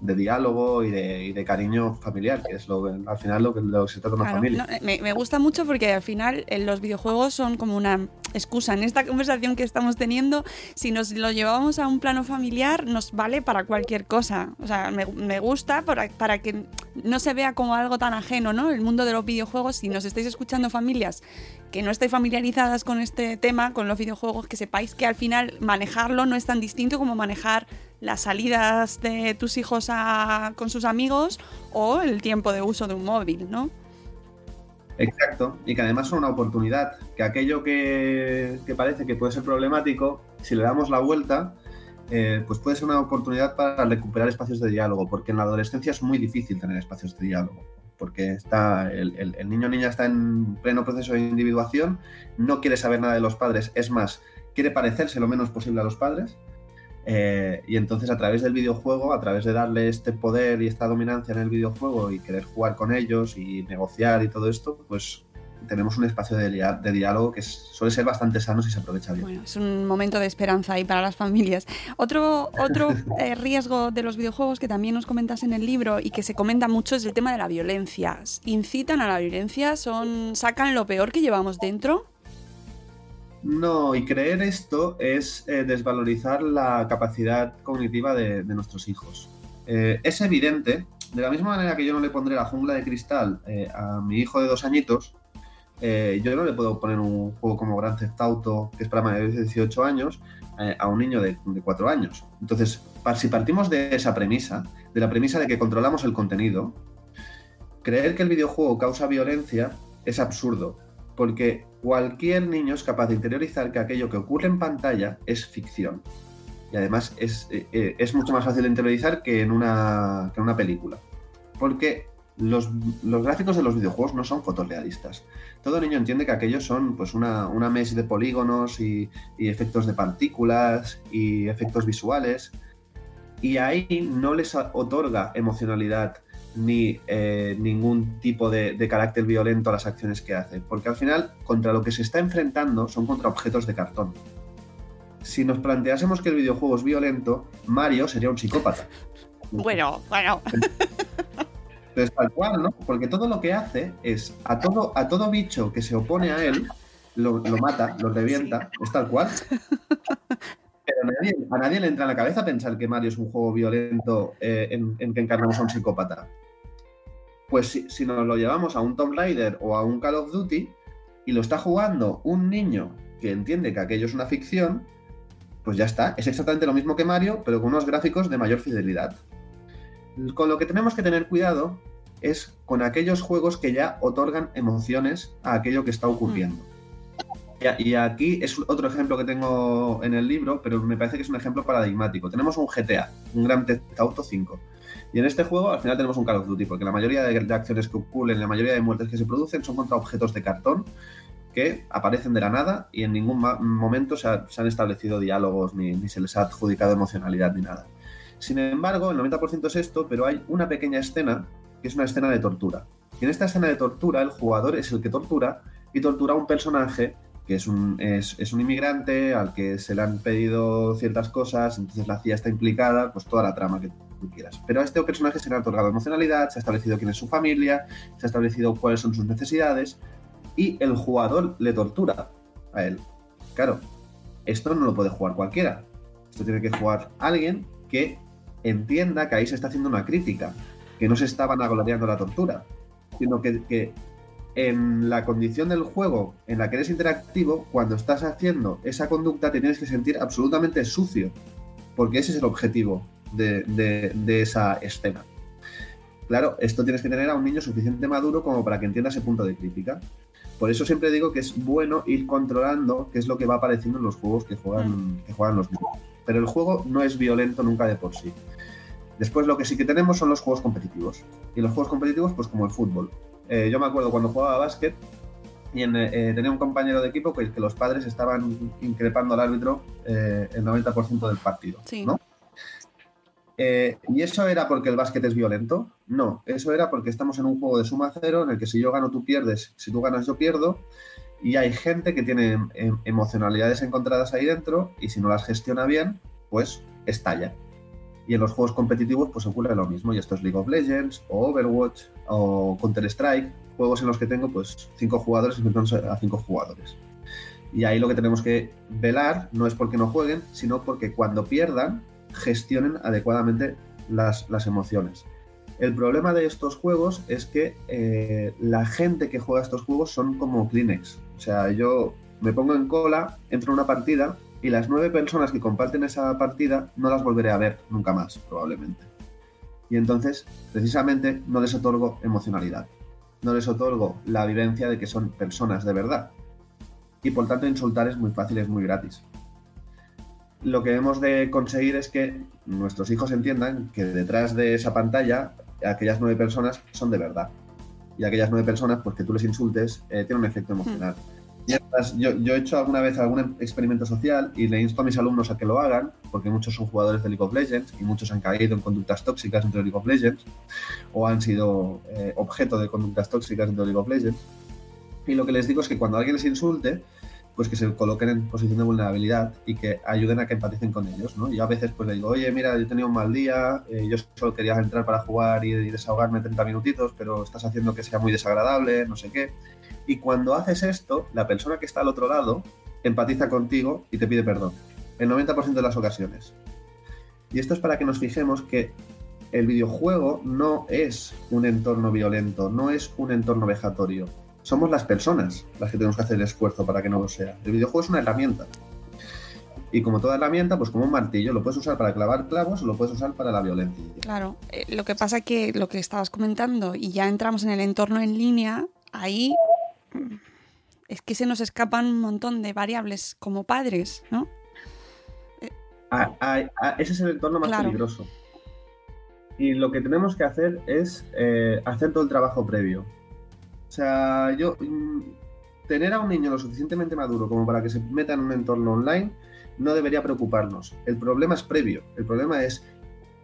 de diálogo y de, y de cariño familiar, que es lo, al final lo que, lo que se trata de una Claro, familia. no, me, me gusta mucho porque al final eh, los videojuegos son como una excusa. En esta conversación que estamos teniendo, si nos lo llevamos a un plano familiar, nos vale para cualquier cosa. O sea, me, me gusta para, para que no se vea como algo tan ajeno, ¿no? El mundo de los videojuegos, si nos estáis escuchando familias que no estáis familiarizadas con este tema, con los videojuegos, que sepáis que al final manejarlo no es tan distinto como manejar las salidas de tus hijos a- con sus amigos o el tiempo de uso de un móvil, ¿no? Exacto, y que además son una oportunidad, que aquello que, parece que puede ser problemático, si le damos la vuelta, eh, pues puede ser una oportunidad para recuperar espacios de diálogo, porque en la adolescencia es muy difícil tener espacios de diálogo, porque está el, el- el niño o niña está en pleno proceso de individuación, no quiere saber nada de los padres, es más, quiere parecerse lo menos posible a los padres, eh, y entonces a través del videojuego, a través de darle este poder y esta dominancia en el videojuego y querer jugar con ellos y negociar y todo esto, pues tenemos un espacio de, diálogo que suele ser bastante sano si se aprovecha bien. Bueno, es un momento de esperanza ahí para las familias. Otro, otro eh, riesgo de los videojuegos que también nos comentas en el libro y que se comenta mucho es el tema de la violencia. ¿Incitan a la violencia? ¿Son, ¿Sacan lo peor que llevamos dentro? No, y creer esto es eh, desvalorizar la capacidad cognitiva de, nuestros hijos. Eh, es evidente, de la misma manera que yo no le pondré la jungla de cristal eh, a mi hijo de dos añitos, yo no le puedo poner un juego como Grand Theft Auto, que es para mayores de 18 años, a un niño de, de 4 años. Entonces, si partimos de esa premisa, de la premisa de que controlamos el contenido, creer que el videojuego causa violencia es absurdo, porque cualquier niño es capaz de interiorizar que aquello que ocurre en pantalla es ficción. Y además es, eh, eh, es mucho más fácil de interiorizar que en una, que en una película. Porque los, los gráficos de los videojuegos no son fotorrealistas. Todo niño entiende que aquellos son pues, una, una de polígonos y, y efectos de partículas y efectos visuales. Y ahí no les otorga emocionalidad ni eh, ningún tipo de, de carácter violento a las acciones que hace. Porque al final, contra lo que se está enfrentando son contra objetos de cartón. Si nos planteásemos que el videojuego es violento, Mario sería un psicópata. Bueno, bueno. Entonces, tal cual, ¿no? Porque todo lo que hace es a todo, a todo bicho que se opone a él, lo, lo mata, lo revienta, es tal cual. Pero a nadie, a nadie le entra en la cabeza pensar que Mario es un juego violento eh, en, en que encarnamos a un psicópata. Pues si, si nos lo llevamos a un Tomb Raider o a un Call of Duty y lo está jugando un niño que entiende que aquello es una ficción, pues ya está. Es exactamente lo mismo que Mario, pero con unos gráficos de mayor fidelidad. Con lo que tenemos que tener cuidado es con aquellos juegos que ya otorgan emociones a aquello que está ocurriendo. Y Y aquí es otro ejemplo que tengo en el libro, pero me parece que es un ejemplo paradigmático. Tenemos un GTA, un Grand Theft Auto 5. Y en este juego al final tenemos un Call of Duty, porque la mayoría de, acciones que ocurren, la mayoría de muertes que se producen son contra objetos de cartón que aparecen de la nada y en ningún momento se han establecido diálogos ni, ni se les ha adjudicado emocionalidad ni nada. Sin embargo, el 90% es esto, pero hay una pequeña escena que es una escena de tortura. Y en esta escena de tortura, el jugador es el que tortura y tortura a un personaje que es un, es, es un inmigrante al que se le han pedido ciertas cosas, entonces la CIA está implicada, pues toda la trama que Pero a este personaje se le ha otorgado emocionalidad, se ha establecido quién es su familia, se ha establecido cuáles son sus necesidades y el jugador le tortura a él. Claro, esto no lo puede jugar cualquiera. Esto tiene que jugar alguien que entienda que ahí se está haciendo una crítica, que no se está vanagloriando la tortura, sino que, que en la condición del juego en la que eres interactivo, cuando estás haciendo esa conducta te tienes que sentir absolutamente sucio, porque ese es el objetivo de, de- de esa escena. Claro, esto tienes que tener a un niño suficiente maduro como para que entienda ese punto de crítica. Por eso siempre digo que es bueno ir controlando qué es lo que va apareciendo en los juegos que juegan, que juegan los niños. Pero el juego no es violento nunca de por sí. Después lo que sí que tenemos son los juegos competitivos. Y los juegos competitivos, pues como el fútbol. Eh, yo me acuerdo cuando jugaba a básquet y en, eh, tenía un compañero de equipo que, que los padres estaban increpando al árbitro eh, el 90% del partido. Sí. ¿no? Eh, ¿Y eso era porque el básquet es violento? No, eso era porque estamos en un juego de suma cero en el que si yo gano tú pierdes, si tú ganas yo pierdo, y hay gente que tiene em, emocionalidades encontradas ahí dentro y si no las gestiona bien, pues estalla. Y en los juegos competitivos pues ocurre lo mismo, y esto es League of Legends, o Overwatch, o Counter-Strike, juegos en los que tengo pues cinco jugadores enfrentándose a cinco jugadores. Y ahí lo que tenemos que velar no es porque no jueguen, sino porque cuando pierdan gestionen adecuadamente las, las emociones. El problema de estos juegos es que eh, la gente que juega estos juegos son como Kleenex. O sea, yo me pongo en cola, entro en una partida y las nueve personas que comparten esa partida no las volveré a ver nunca más, probablemente. Y entonces, precisamente, no les otorgo emocionalidad. No les otorgo la vivencia de que son personas de verdad. Y por tanto, insultar es muy fácil, es muy gratis lo que hemos de conseguir es que nuestros hijos entiendan que detrás de esa pantalla aquellas nueve personas son de verdad. Y aquellas nueve personas, pues que tú les insultes, eh, tiene un efecto emocional. Y además, yo, yo he hecho alguna vez algún experimento social y le insto a mis alumnos a que lo hagan, porque muchos son jugadores de League of Legends y muchos han caído en conductas tóxicas dentro de League of Legends o han sido eh, objeto de conductas tóxicas dentro de League of Legends. Y lo que les digo es que cuando alguien les insulte, pues que se coloquen en posición de vulnerabilidad y que ayuden a que empaticen con ellos, ¿no? Yo a veces pues le digo, oye, mira, yo he tenido un mal día, eh, yo solo quería entrar para jugar y, y, desahogarme 30 minutitos, pero estás haciendo que sea muy desagradable, no sé qué. Y cuando haces esto, la persona que está al otro lado empatiza contigo y te pide perdón, el 90% de las ocasiones. Y esto es para que nos fijemos que el videojuego no es un entorno violento, no es un entorno vejatorio, somos las personas las que tenemos que hacer el esfuerzo para que no lo sea. El videojuego es una herramienta. Y como toda herramienta, pues como un martillo, lo puedes usar para clavar clavos o lo puedes usar para la violencia. Claro, eh, lo que pasa que lo que estabas comentando y ya entramos en el entorno en línea, ahí mm, es que se nos escapan un montón de variables como padres, ¿no? Ah, ah, ah, ese es el entorno más Claro. peligroso. Y lo que tenemos que hacer es eh, hacer todo el trabajo previo. O sea, yo mm, tener a un niño lo suficientemente maduro como para que se meta en un entorno online no debería preocuparnos. El problema es previo. El problema es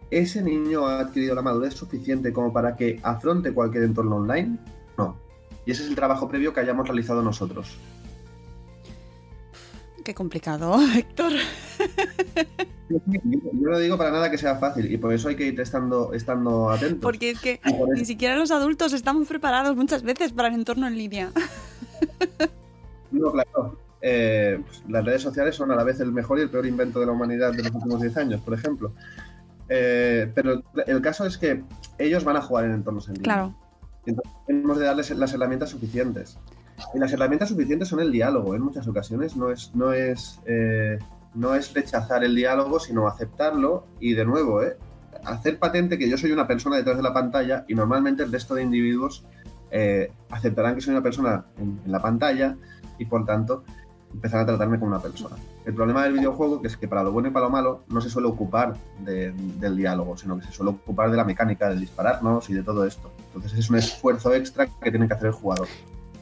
ese niño ha adquirido la madurez suficiente como para que afronte cualquier entorno online. No. Y ese es el trabajo previo que hayamos realizado nosotros. Qué complicado, Héctor. Yo no digo para nada que sea fácil y por eso hay que ir estando, estando atentos. Porque es que ni siquiera los adultos estamos preparados muchas veces para el entorno en línea. No, claro. Eh, pues, las redes sociales son a la vez el mejor y el peor invento de la humanidad de los últimos 10 años, por ejemplo. Eh, pero el caso es que ellos van a jugar en entornos en línea. Claro. Entonces, tenemos de darles las herramientas suficientes. Y las herramientas suficientes son el diálogo. En muchas ocasiones no es, no es, eh, no es rechazar el diálogo, sino aceptarlo y de nuevo, eh, hacer patente que yo soy una persona detrás de la pantalla y normalmente el resto de individuos eh, aceptarán que soy una persona en, en la pantalla y por tanto empezar a tratarme como una persona. El problema del videojuego que es que para lo bueno y para lo malo no se suele ocupar de- del diálogo, sino que se suele ocupar de la mecánica, de dispararnos y de todo esto. Entonces es un esfuerzo extra que tiene que hacer el jugador.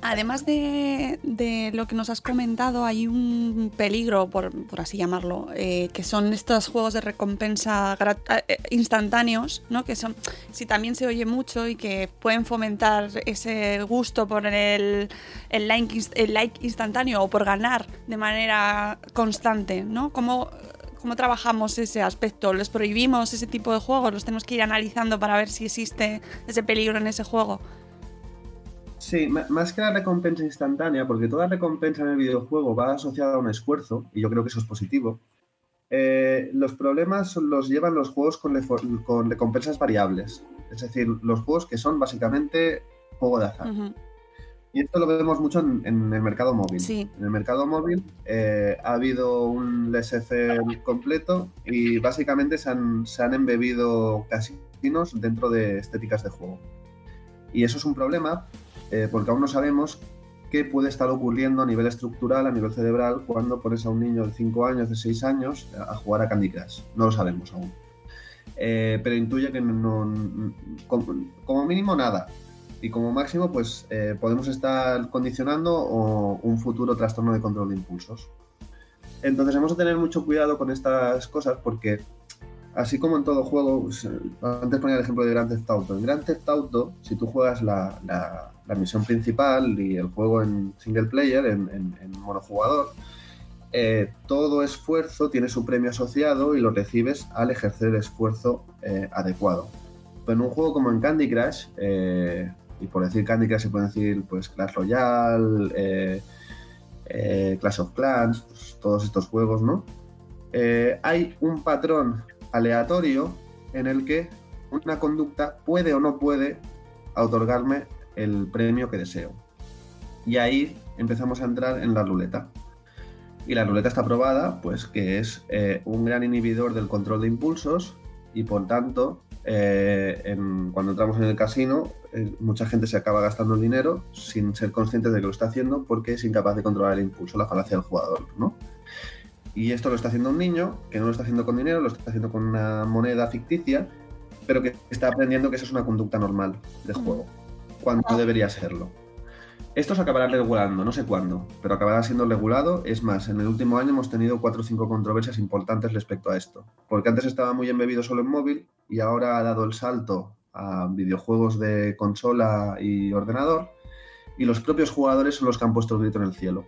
Además de, de lo que nos has comentado, hay un peligro, por, por así llamarlo, eh, que son estos juegos de recompensa eh, instantáneos, ¿no? Que son, si también se oye mucho y que pueden fomentar ese gusto por el, el, like, instantáneo o por ganar de manera constante, ¿no? ¿Cómo, ¿Cómo trabajamos ese aspecto? ¿Les prohibimos ese tipo de juegos? ¿Los tenemos que ir analizando para ver si existe ese peligro en ese juego? Sí, más que la recompensa instantánea, porque toda recompensa en el videojuego va asociada a un esfuerzo, y yo creo que eso es positivo. eh, los problemas los llevan los juegos con, con recompensas variables. Es decir, los juegos que son básicamente juego de azar. Ujú. Y esto lo vemos mucho en, en el mercado móvil. Sí. En el mercado móvil eh, ha habido un laissez-faire completo y básicamente se han, se han embebido casinos dentro de estéticas de juego. Y eso es un problema eh, porque aún no sabemos qué puede estar ocurriendo a nivel estructural, a nivel cerebral, cuando pones a un niño de 5 años, de 6 años, a jugar a Candy Crush. No lo sabemos aún. Eh, pero intuye que no, como, mínimo nada. Y como máximo, pues eh, podemos estar condicionando o un futuro trastorno de control de impulsos. Entonces hemos de tener mucho cuidado con estas cosas porque, así como en todo juego, antes ponía el ejemplo de Grand Theft Auto. En Grand Theft Auto, si tú juegas la- la misión principal y el juego en single player, en, en- en monojugador, eh, todo esfuerzo tiene su premio asociado y lo recibes al ejercer el esfuerzo eh, adecuado. Pero en un juego como en Candy Crush, eh, y por decir Candy Crush se puede decir pues Clash Royale, Clash of Clans, pues, todos estos juegos, ¿no? Hay un patrón aleatorio en el que una conducta puede o no puede otorgarme el premio que deseo. Y ahí empezamos a entrar en la ruleta. Y la ruleta está probada, pues que es eh, un gran inhibidor del control de impulsos y por tanto, eh, cuando entramos en el casino, eh, mucha gente se acaba gastando el dinero sin ser conscientes de que lo está haciendo porque es incapaz de controlar el impulso, la falacia del jugador, ¿no? Y esto lo está haciendo un niño que no lo está haciendo con dinero, lo está haciendo con una moneda ficticia, pero que está aprendiendo que eso es una conducta normal de juego, cuando no debería serlo. Esto se acabará regulando, no sé cuándo, pero acabará siendo regulado. Es más, en el último año hemos tenido cuatro o cinco controversias importantes respecto a esto. Porque antes estaba muy embebido solo en móvil y ahora ha dado el salto a videojuegos de consola y ordenador. Y los propios jugadores son los que han puesto el grito en el cielo.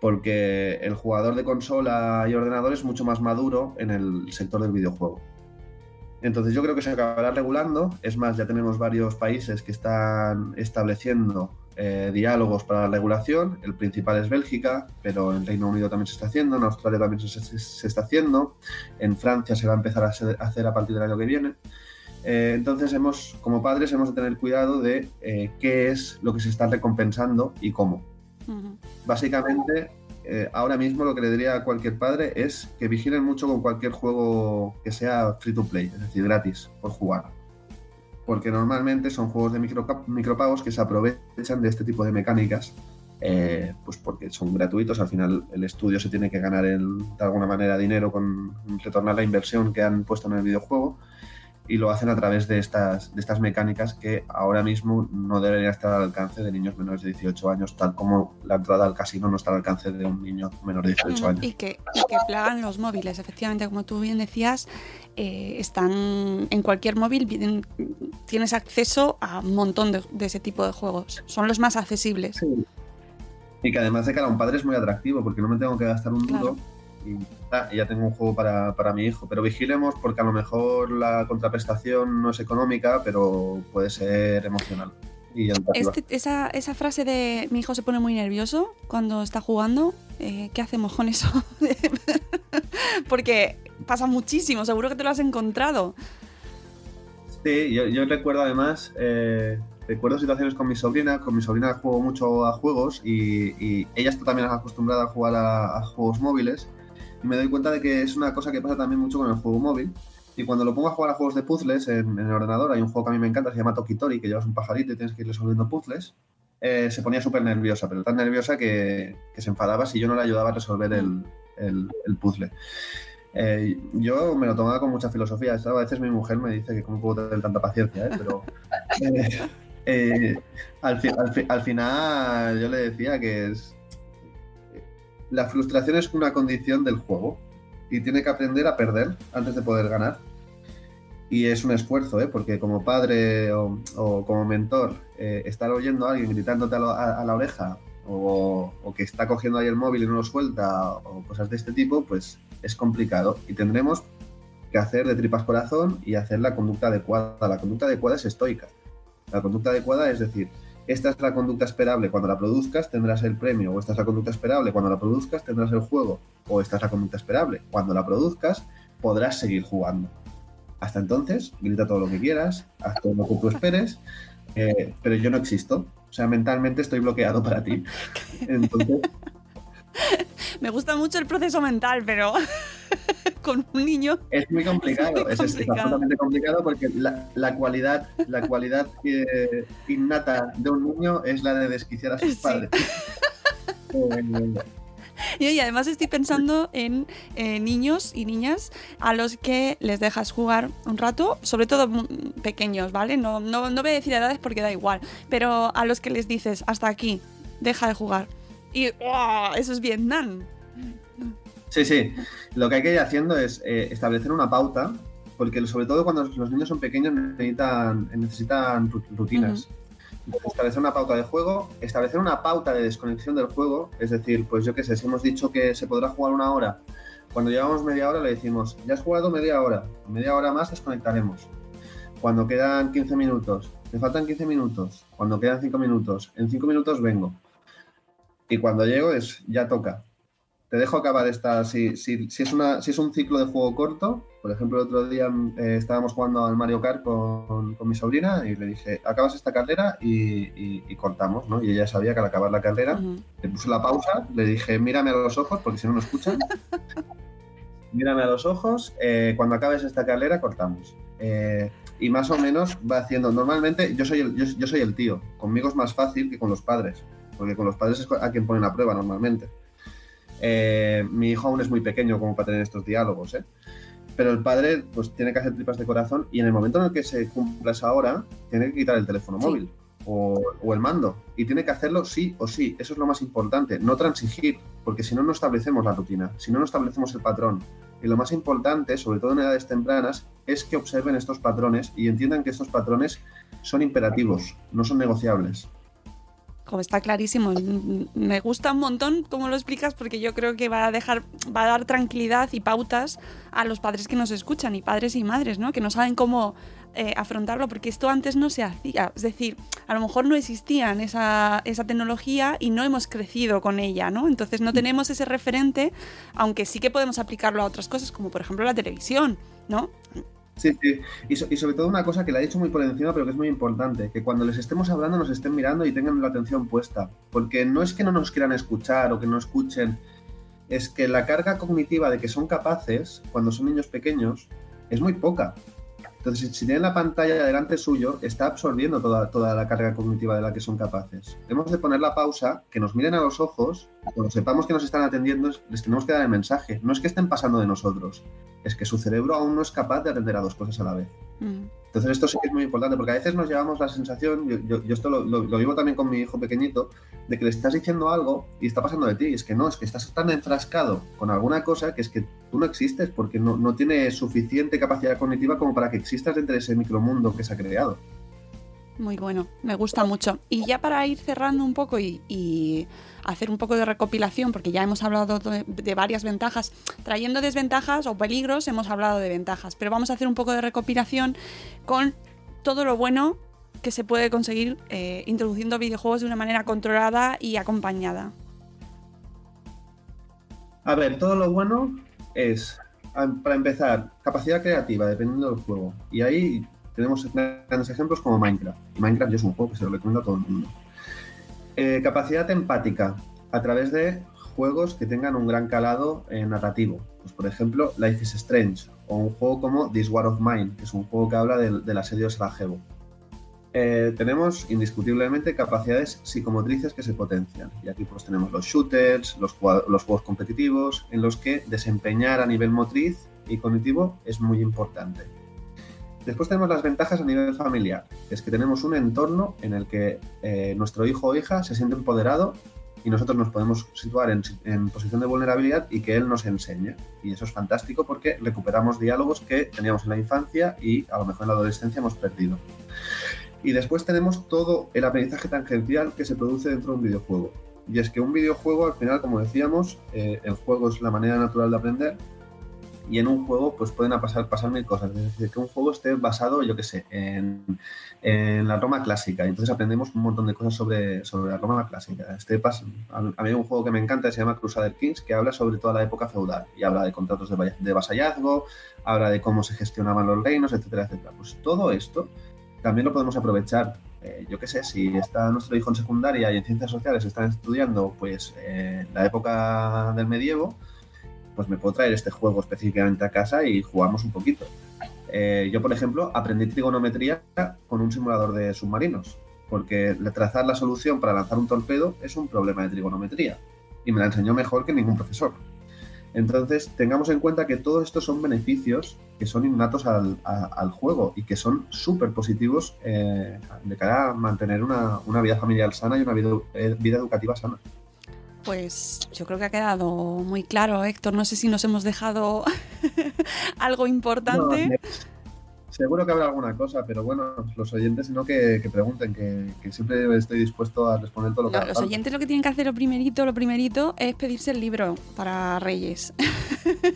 Porque el jugador de consola y ordenador es mucho más maduro en el sector del videojuego. Entonces yo creo que se acabará regulando. Es más, ya tenemos varios países que están estableciendo eh, diálogos para la regulación. El principal es Bélgica, pero en Reino Unido también se está haciendo, en Australia también se, se- se está haciendo, en Francia se va a empezar a hacer a partir del año que viene. Eh, entonces, hemos, como padres, hemos de tener cuidado de eh, qué es lo que se está recompensando y cómo. Básicamente, eh, ahora mismo lo que le diría a cualquier padre es que vigilen mucho con cualquier juego que sea free to play, es decir, gratis por jugar. Porque normalmente son juegos de micro, micropagos que se aprovechan de este tipo de mecánicas, eh, pues porque son gratuitos. Al final, el estudio se tiene que ganar el- de alguna manera dinero con retornar la inversión que han puesto en el videojuego y lo hacen a través de estas, de estas mecánicas que ahora mismo no deberían estar al alcance de niños menores de 18 años, tal como la entrada al casino no está al alcance de un niño menor de 18 años. Y que, y que plagan los móviles, efectivamente, como tú bien decías, eh, están en cualquier móvil, tienes acceso a un montón de, de ese tipo de juegos. Son los más accesibles. Y que además de cara a un padre es muy atractivo porque no me tengo que gastar un duro Claro. Y, ya, tengo un juego para, para mi hijo. Pero vigilemos porque a lo mejor la contraprestación no es económica, pero puede ser emocional. Y. Este- esa, esa frase de mi hijo se pone muy nervioso cuando está jugando, eh, ¿qué hacemos con eso? Porque pasa muchísimo, seguro que te lo has encontrado. Sí, yo, yo recuerdo además, eh, recuerdo situaciones con mi sobrina, con mi sobrina juego mucho a juegos y, y ella está también acostumbrada a jugar a, a juegos móviles me doy cuenta de que es una cosa que pasa también mucho con el juego móvil y cuando lo pongo a jugar a juegos de puzzles en, en el ordenador, hay un juego que a mí me encanta, se llama Tokitori, que llevas un pajarito y tienes que ir resolviendo puzzles, eh, se ponía súper nerviosa, pero tan nerviosa que, que se enfadaba si yo no le ayudaba a resolver el, el- el puzzle. Eh, yo me lo tomaba con mucha filosofía. A veces mi mujer me dice que cómo puedo tener tanta paciencia, ¿eh? pero al, fi- al fi- al final yo le decía que es la frustración es una condición del juego y tiene que aprender a perder antes de poder ganar. Y es un esfuerzo, ¿eh? porque como padre o, como mentor, eh, estar oyendo a alguien gritándote a- a la oreja o, o que está cogiendo ahí el móvil y no lo suelta o cosas de este tipo, pues es complicado y tendremos que hacer de tripas corazón y hacer la conducta adecuada. La conducta adecuada es estoica. La conducta adecuada es decir, esta es la conducta esperable, cuando la produzcas tendrás el premio, o esta es la conducta esperable, cuando la produzcas tendrás el juego, o esta es la conducta esperable, cuando la produzcas podrás seguir jugando. Hasta entonces, grita todo lo que quieras, haz todo lo que tú esperes, eh, pero yo no existo. O sea, mentalmente estoy bloqueado para ti. Entonces, Me gusta mucho el proceso mental, pero con un niño. es muy complicado, Es muy es complicado. absolutamente complicado porque la, la cualidad, la cualidad innata de un niño es la de desquiciar a sus Sí. padres. Eh, Y además estoy pensando en eh, niños y niñas a los que les dejas jugar un rato, sobre todo pequeños, ¿vale? No, no, no voy a decir edades porque da igual, pero a los que les dices hasta aquí, deja de jugar. Y ¡oh! eso es Vietnam. Sí, sí. Lo que hay que ir haciendo es eh, establecer una pauta, porque sobre todo cuando los niños son pequeños necesitan, necesitan ru- rutinas. Entonces, Establecer una pauta de juego, establecer una pauta de desconexión del juego, es decir, pues yo qué sé, si hemos dicho que se podrá jugar una hora, cuando llevamos media hora le decimos, ya has jugado media hora, media hora más desconectaremos. Cuando quedan 15 minutos, me faltan 15 minutos, cuando quedan 5 minutos, en 5 minutos vengo. Y cuando llego es, ya toca, te dejo acabar esta. Si, si, si es una, si es un ciclo de juego corto, por ejemplo, el otro día eh, estábamos jugando al Mario Kart con, con mi sobrina y le dije, acabas esta carrera y, y- y cortamos, ¿no? Y ella sabía que al acabar la carrera, Ujú. le puse la pausa, le dije, mírame a los ojos, porque si no, no escuchan. mírame a los ojos, eh, cuando acabes esta carrera, cortamos. Eh, y más o menos va haciendo. Normalmente yo soy, el, yo, yo soy el tío. Conmigo es más fácil que con los padres. Porque con los padres es a quien ponen la prueba normalmente. Eh, mi hijo aún es muy pequeño como para tener estos diálogos, ¿eh? Pero el padre pues tiene que hacer tripas de corazón y en el momento en el que se cumpla esa hora, tiene que quitar el teléfono Sí. móvil o, o el mando. Y tiene que hacerlo sí o sí. Eso es lo más importante. No transigir, porque si no, no establecemos la rutina. Si no, no establecemos el patrón. Y lo más importante, sobre todo en edades tempranas, es que observen estos patrones y entiendan que estos patrones son imperativos, no son negociables. Como está clarísimo, Mm, me gusta un montón cómo lo explicas porque yo creo que va a dejar, va a dar tranquilidad y pautas a los padres que nos escuchan y padres y madres, ¿no? Que no saben cómo eh, afrontarlo porque esto antes no se hacía. Es decir, a lo mejor no existía esa, esa tecnología y no hemos crecido con ella, ¿no? Entonces no tenemos ese referente, aunque sí que podemos aplicarlo a otras cosas, como por ejemplo la televisión, ¿no? Sí, sí. Y, so- y sobre todo una cosa que la he dicho muy por encima, pero que es muy importante, que cuando les estemos hablando nos estén mirando y tengan la atención puesta. Porque no es que no nos quieran escuchar o que no escuchen, es que la carga cognitiva de que son capaces, cuando son niños pequeños, es muy poca. Entonces, si- tienen la pantalla delante suyo, está absorbiendo toda, toda la carga cognitiva de la que son capaces. Hemos de poner la pausa, que nos miren a los ojos, cuando sepamos que nos están atendiendo, les tenemos que dar el mensaje. No es que estén pasando de nosotros, es que su cerebro aún no es capaz de atender a dos cosas a la vez. Mm. Entonces esto sí que es muy importante, porque a veces nos llevamos la sensación, yo, esto lo vivo también con mi hijo pequeñito, de que le estás diciendo algo y está pasando de ti. Y es que no, es que estás tan enfrascado con alguna cosa que es que tú no existes porque no, no tienes suficiente capacidad cognitiva como para que existas dentro de ese micromundo que se ha creado. Muy bueno, me gusta mucho. Y ya para ir cerrando un poco y, hacer un poco de recopilación, porque ya hemos hablado de, varias ventajas, trayendo desventajas o peligros, hemos hablado de ventajas, pero vamos a hacer un poco de recopilación con todo lo bueno que se puede conseguir eh, introduciendo videojuegos de una manera controlada y acompañada. A ver, todo lo bueno es, para empezar, capacidad creativa, dependiendo del juego. Y ahí tenemos grandes ejemplos como Minecraft. Minecraft ya es un juego que se lo recomiendo a todo el mundo. Eh, capacidad empática, a través de juegos que tengan un gran calado eh, narrativo. Pues, por ejemplo, Life is Strange, o un juego como This War of Mine, que es un juego que habla del, del asedio de Sarajevo. Eh, tenemos indiscutiblemente capacidades psicomotrices que se potencian. Y aquí pues tenemos los shooters, los, los juegos competitivos, en los que desempeñar a nivel motriz y cognitivo es muy importante. Después tenemos las ventajas a nivel familiar, es que tenemos un entorno en el que eh, nuestro hijo o hija se siente empoderado y nosotros nos podemos situar en, en posición de vulnerabilidad y que él nos enseñe. Y eso es fantástico porque recuperamos diálogos que teníamos en la infancia y a lo mejor en la adolescencia hemos perdido. Y después tenemos todo el aprendizaje tangencial que se produce dentro de un videojuego. Y es que un videojuego, al final, como decíamos, eh, el juego es la manera natural de aprender. Y en un juego, pues pueden pasar, mil cosas. Es decir, que un juego esté basado, yo qué sé, en, en la Roma clásica. Entonces aprendemos un montón de cosas sobre, sobre la Roma clásica. Este a mí hay un juego que me encanta, se llama Crusader Kings, que habla sobre toda la época feudal. Y habla de contratos de, de vasallazgo, habla de cómo se gestionaban los reinos, etcétera, etcétera. Pues todo esto también lo podemos aprovechar eh, yo qué sé, si está nuestro hijo en secundaria y en ciencias sociales están estudiando pues eh, la época del medievo, pues me puedo traer este juego específicamente a casa y jugamos un poquito. Eh, yo, por ejemplo, aprendí trigonometría con un simulador de submarinos, porque trazar la solución para lanzar un torpedo es un problema de trigonometría, y me la enseñó mejor que ningún profesor. Entonces, tengamos en cuenta que todos estos son beneficios que son innatos al, juego y que son súper positivos eh, de cara a mantener una, vida familiar sana y una vida, eh, vida educativa sana. Pues yo creo que ha quedado muy claro, Héctor. No sé si nos hemos dejado algo importante. Seguro que habrá alguna cosa, pero bueno, los oyentes no que, pregunten, que, siempre estoy dispuesto a responder todo lo que Los oyentes lo que tienen que hacer lo primerito, lo primerito es pedirse el libro para Reyes,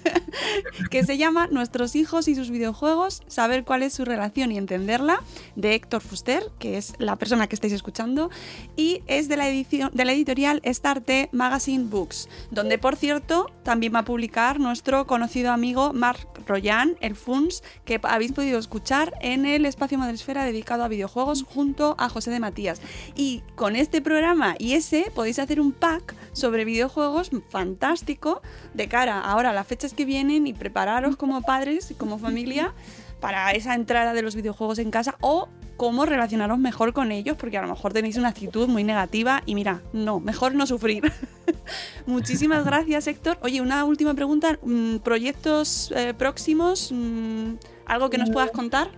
que se llama Nuestros hijos y sus videojuegos, saber cuál es su relación y entenderla, de Héctor Fuster, que es la persona que estáis escuchando, y es de la, edición, de la editorial Starte Magazine Books, donde por cierto también va a publicar nuestro conocido amigo Marc Royan, el FUNS, que habéis podido escuchar en el espacio Madresfera dedicado a videojuegos junto a José de Matías. Y con este programa y ese podéis hacer un pack sobre videojuegos fantástico de cara ahora a las fechas que vienen y prepararos como padres y como familia para esa entrada de los videojuegos en casa o cómo relacionaros mejor con ellos, porque a lo mejor tenéis una actitud muy negativa y mira, no, mejor no sufrir. Muchísimas gracias, Héctor. Oye, una última pregunta. Mm, ¿Proyectos eh, próximos? Mm, ¿Algo que nos puedas contar?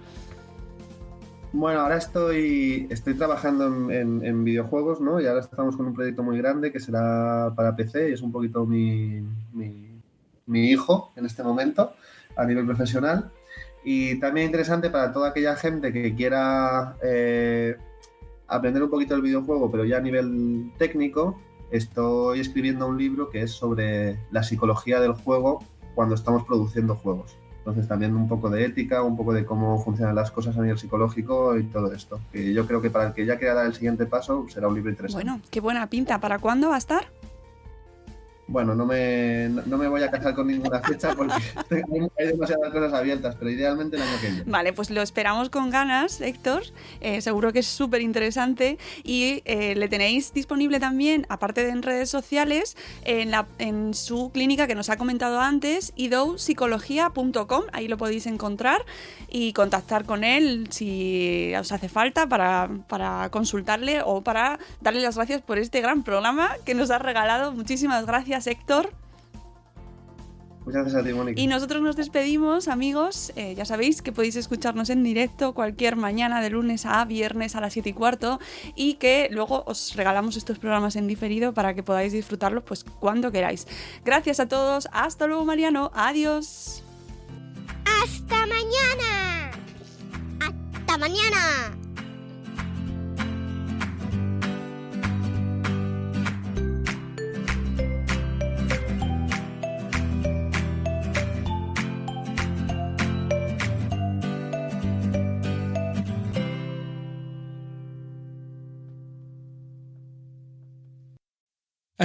Bueno, ahora estoy, estoy trabajando en, videojuegos, ¿no? Y ahora estamos con un proyecto muy grande que será para PC y es un poquito mi, mi, hijo en este momento a nivel profesional. Y también interesante para toda aquella gente que quiera eh, aprender un poquito el videojuego, pero ya a nivel técnico, estoy escribiendo un libro que es sobre la psicología del juego cuando estamos produciendo juegos. Entonces también un poco de ética, un poco de cómo funcionan las cosas a nivel psicológico y todo esto. Yo creo que para el que ya quiera dar el siguiente paso será un libro interesante. Bueno, qué buena pinta. ¿Para cuándo va a estar? Bueno, no me, no me voy a casar con ninguna fecha porque hay demasiadas cosas abiertas, pero idealmente el año que viene. Vale, pues lo esperamos con ganas, Héctor. Eh, seguro que es súper interesante y eh, le tenéis disponible también, aparte de en redes sociales, en, la, en su clínica que nos ha comentado antes, idopsicología.com. Ahí lo podéis encontrar y contactar con él si os hace falta para, para consultarle o para darle las gracias por este gran programa que nos ha regalado. Muchísimas gracias Héctor. Muchas gracias a ti, Mónica. Y nosotros nos despedimos, amigos. Eh, ya sabéis que podéis escucharnos en directo cualquier mañana de lunes a viernes a las 7 y cuarto y que luego os regalamos estos programas en diferido para que podáis disfrutarlos pues cuando queráis. Gracias a todos. Hasta luego, Mariano. Adiós. Hasta mañana. Hasta mañana.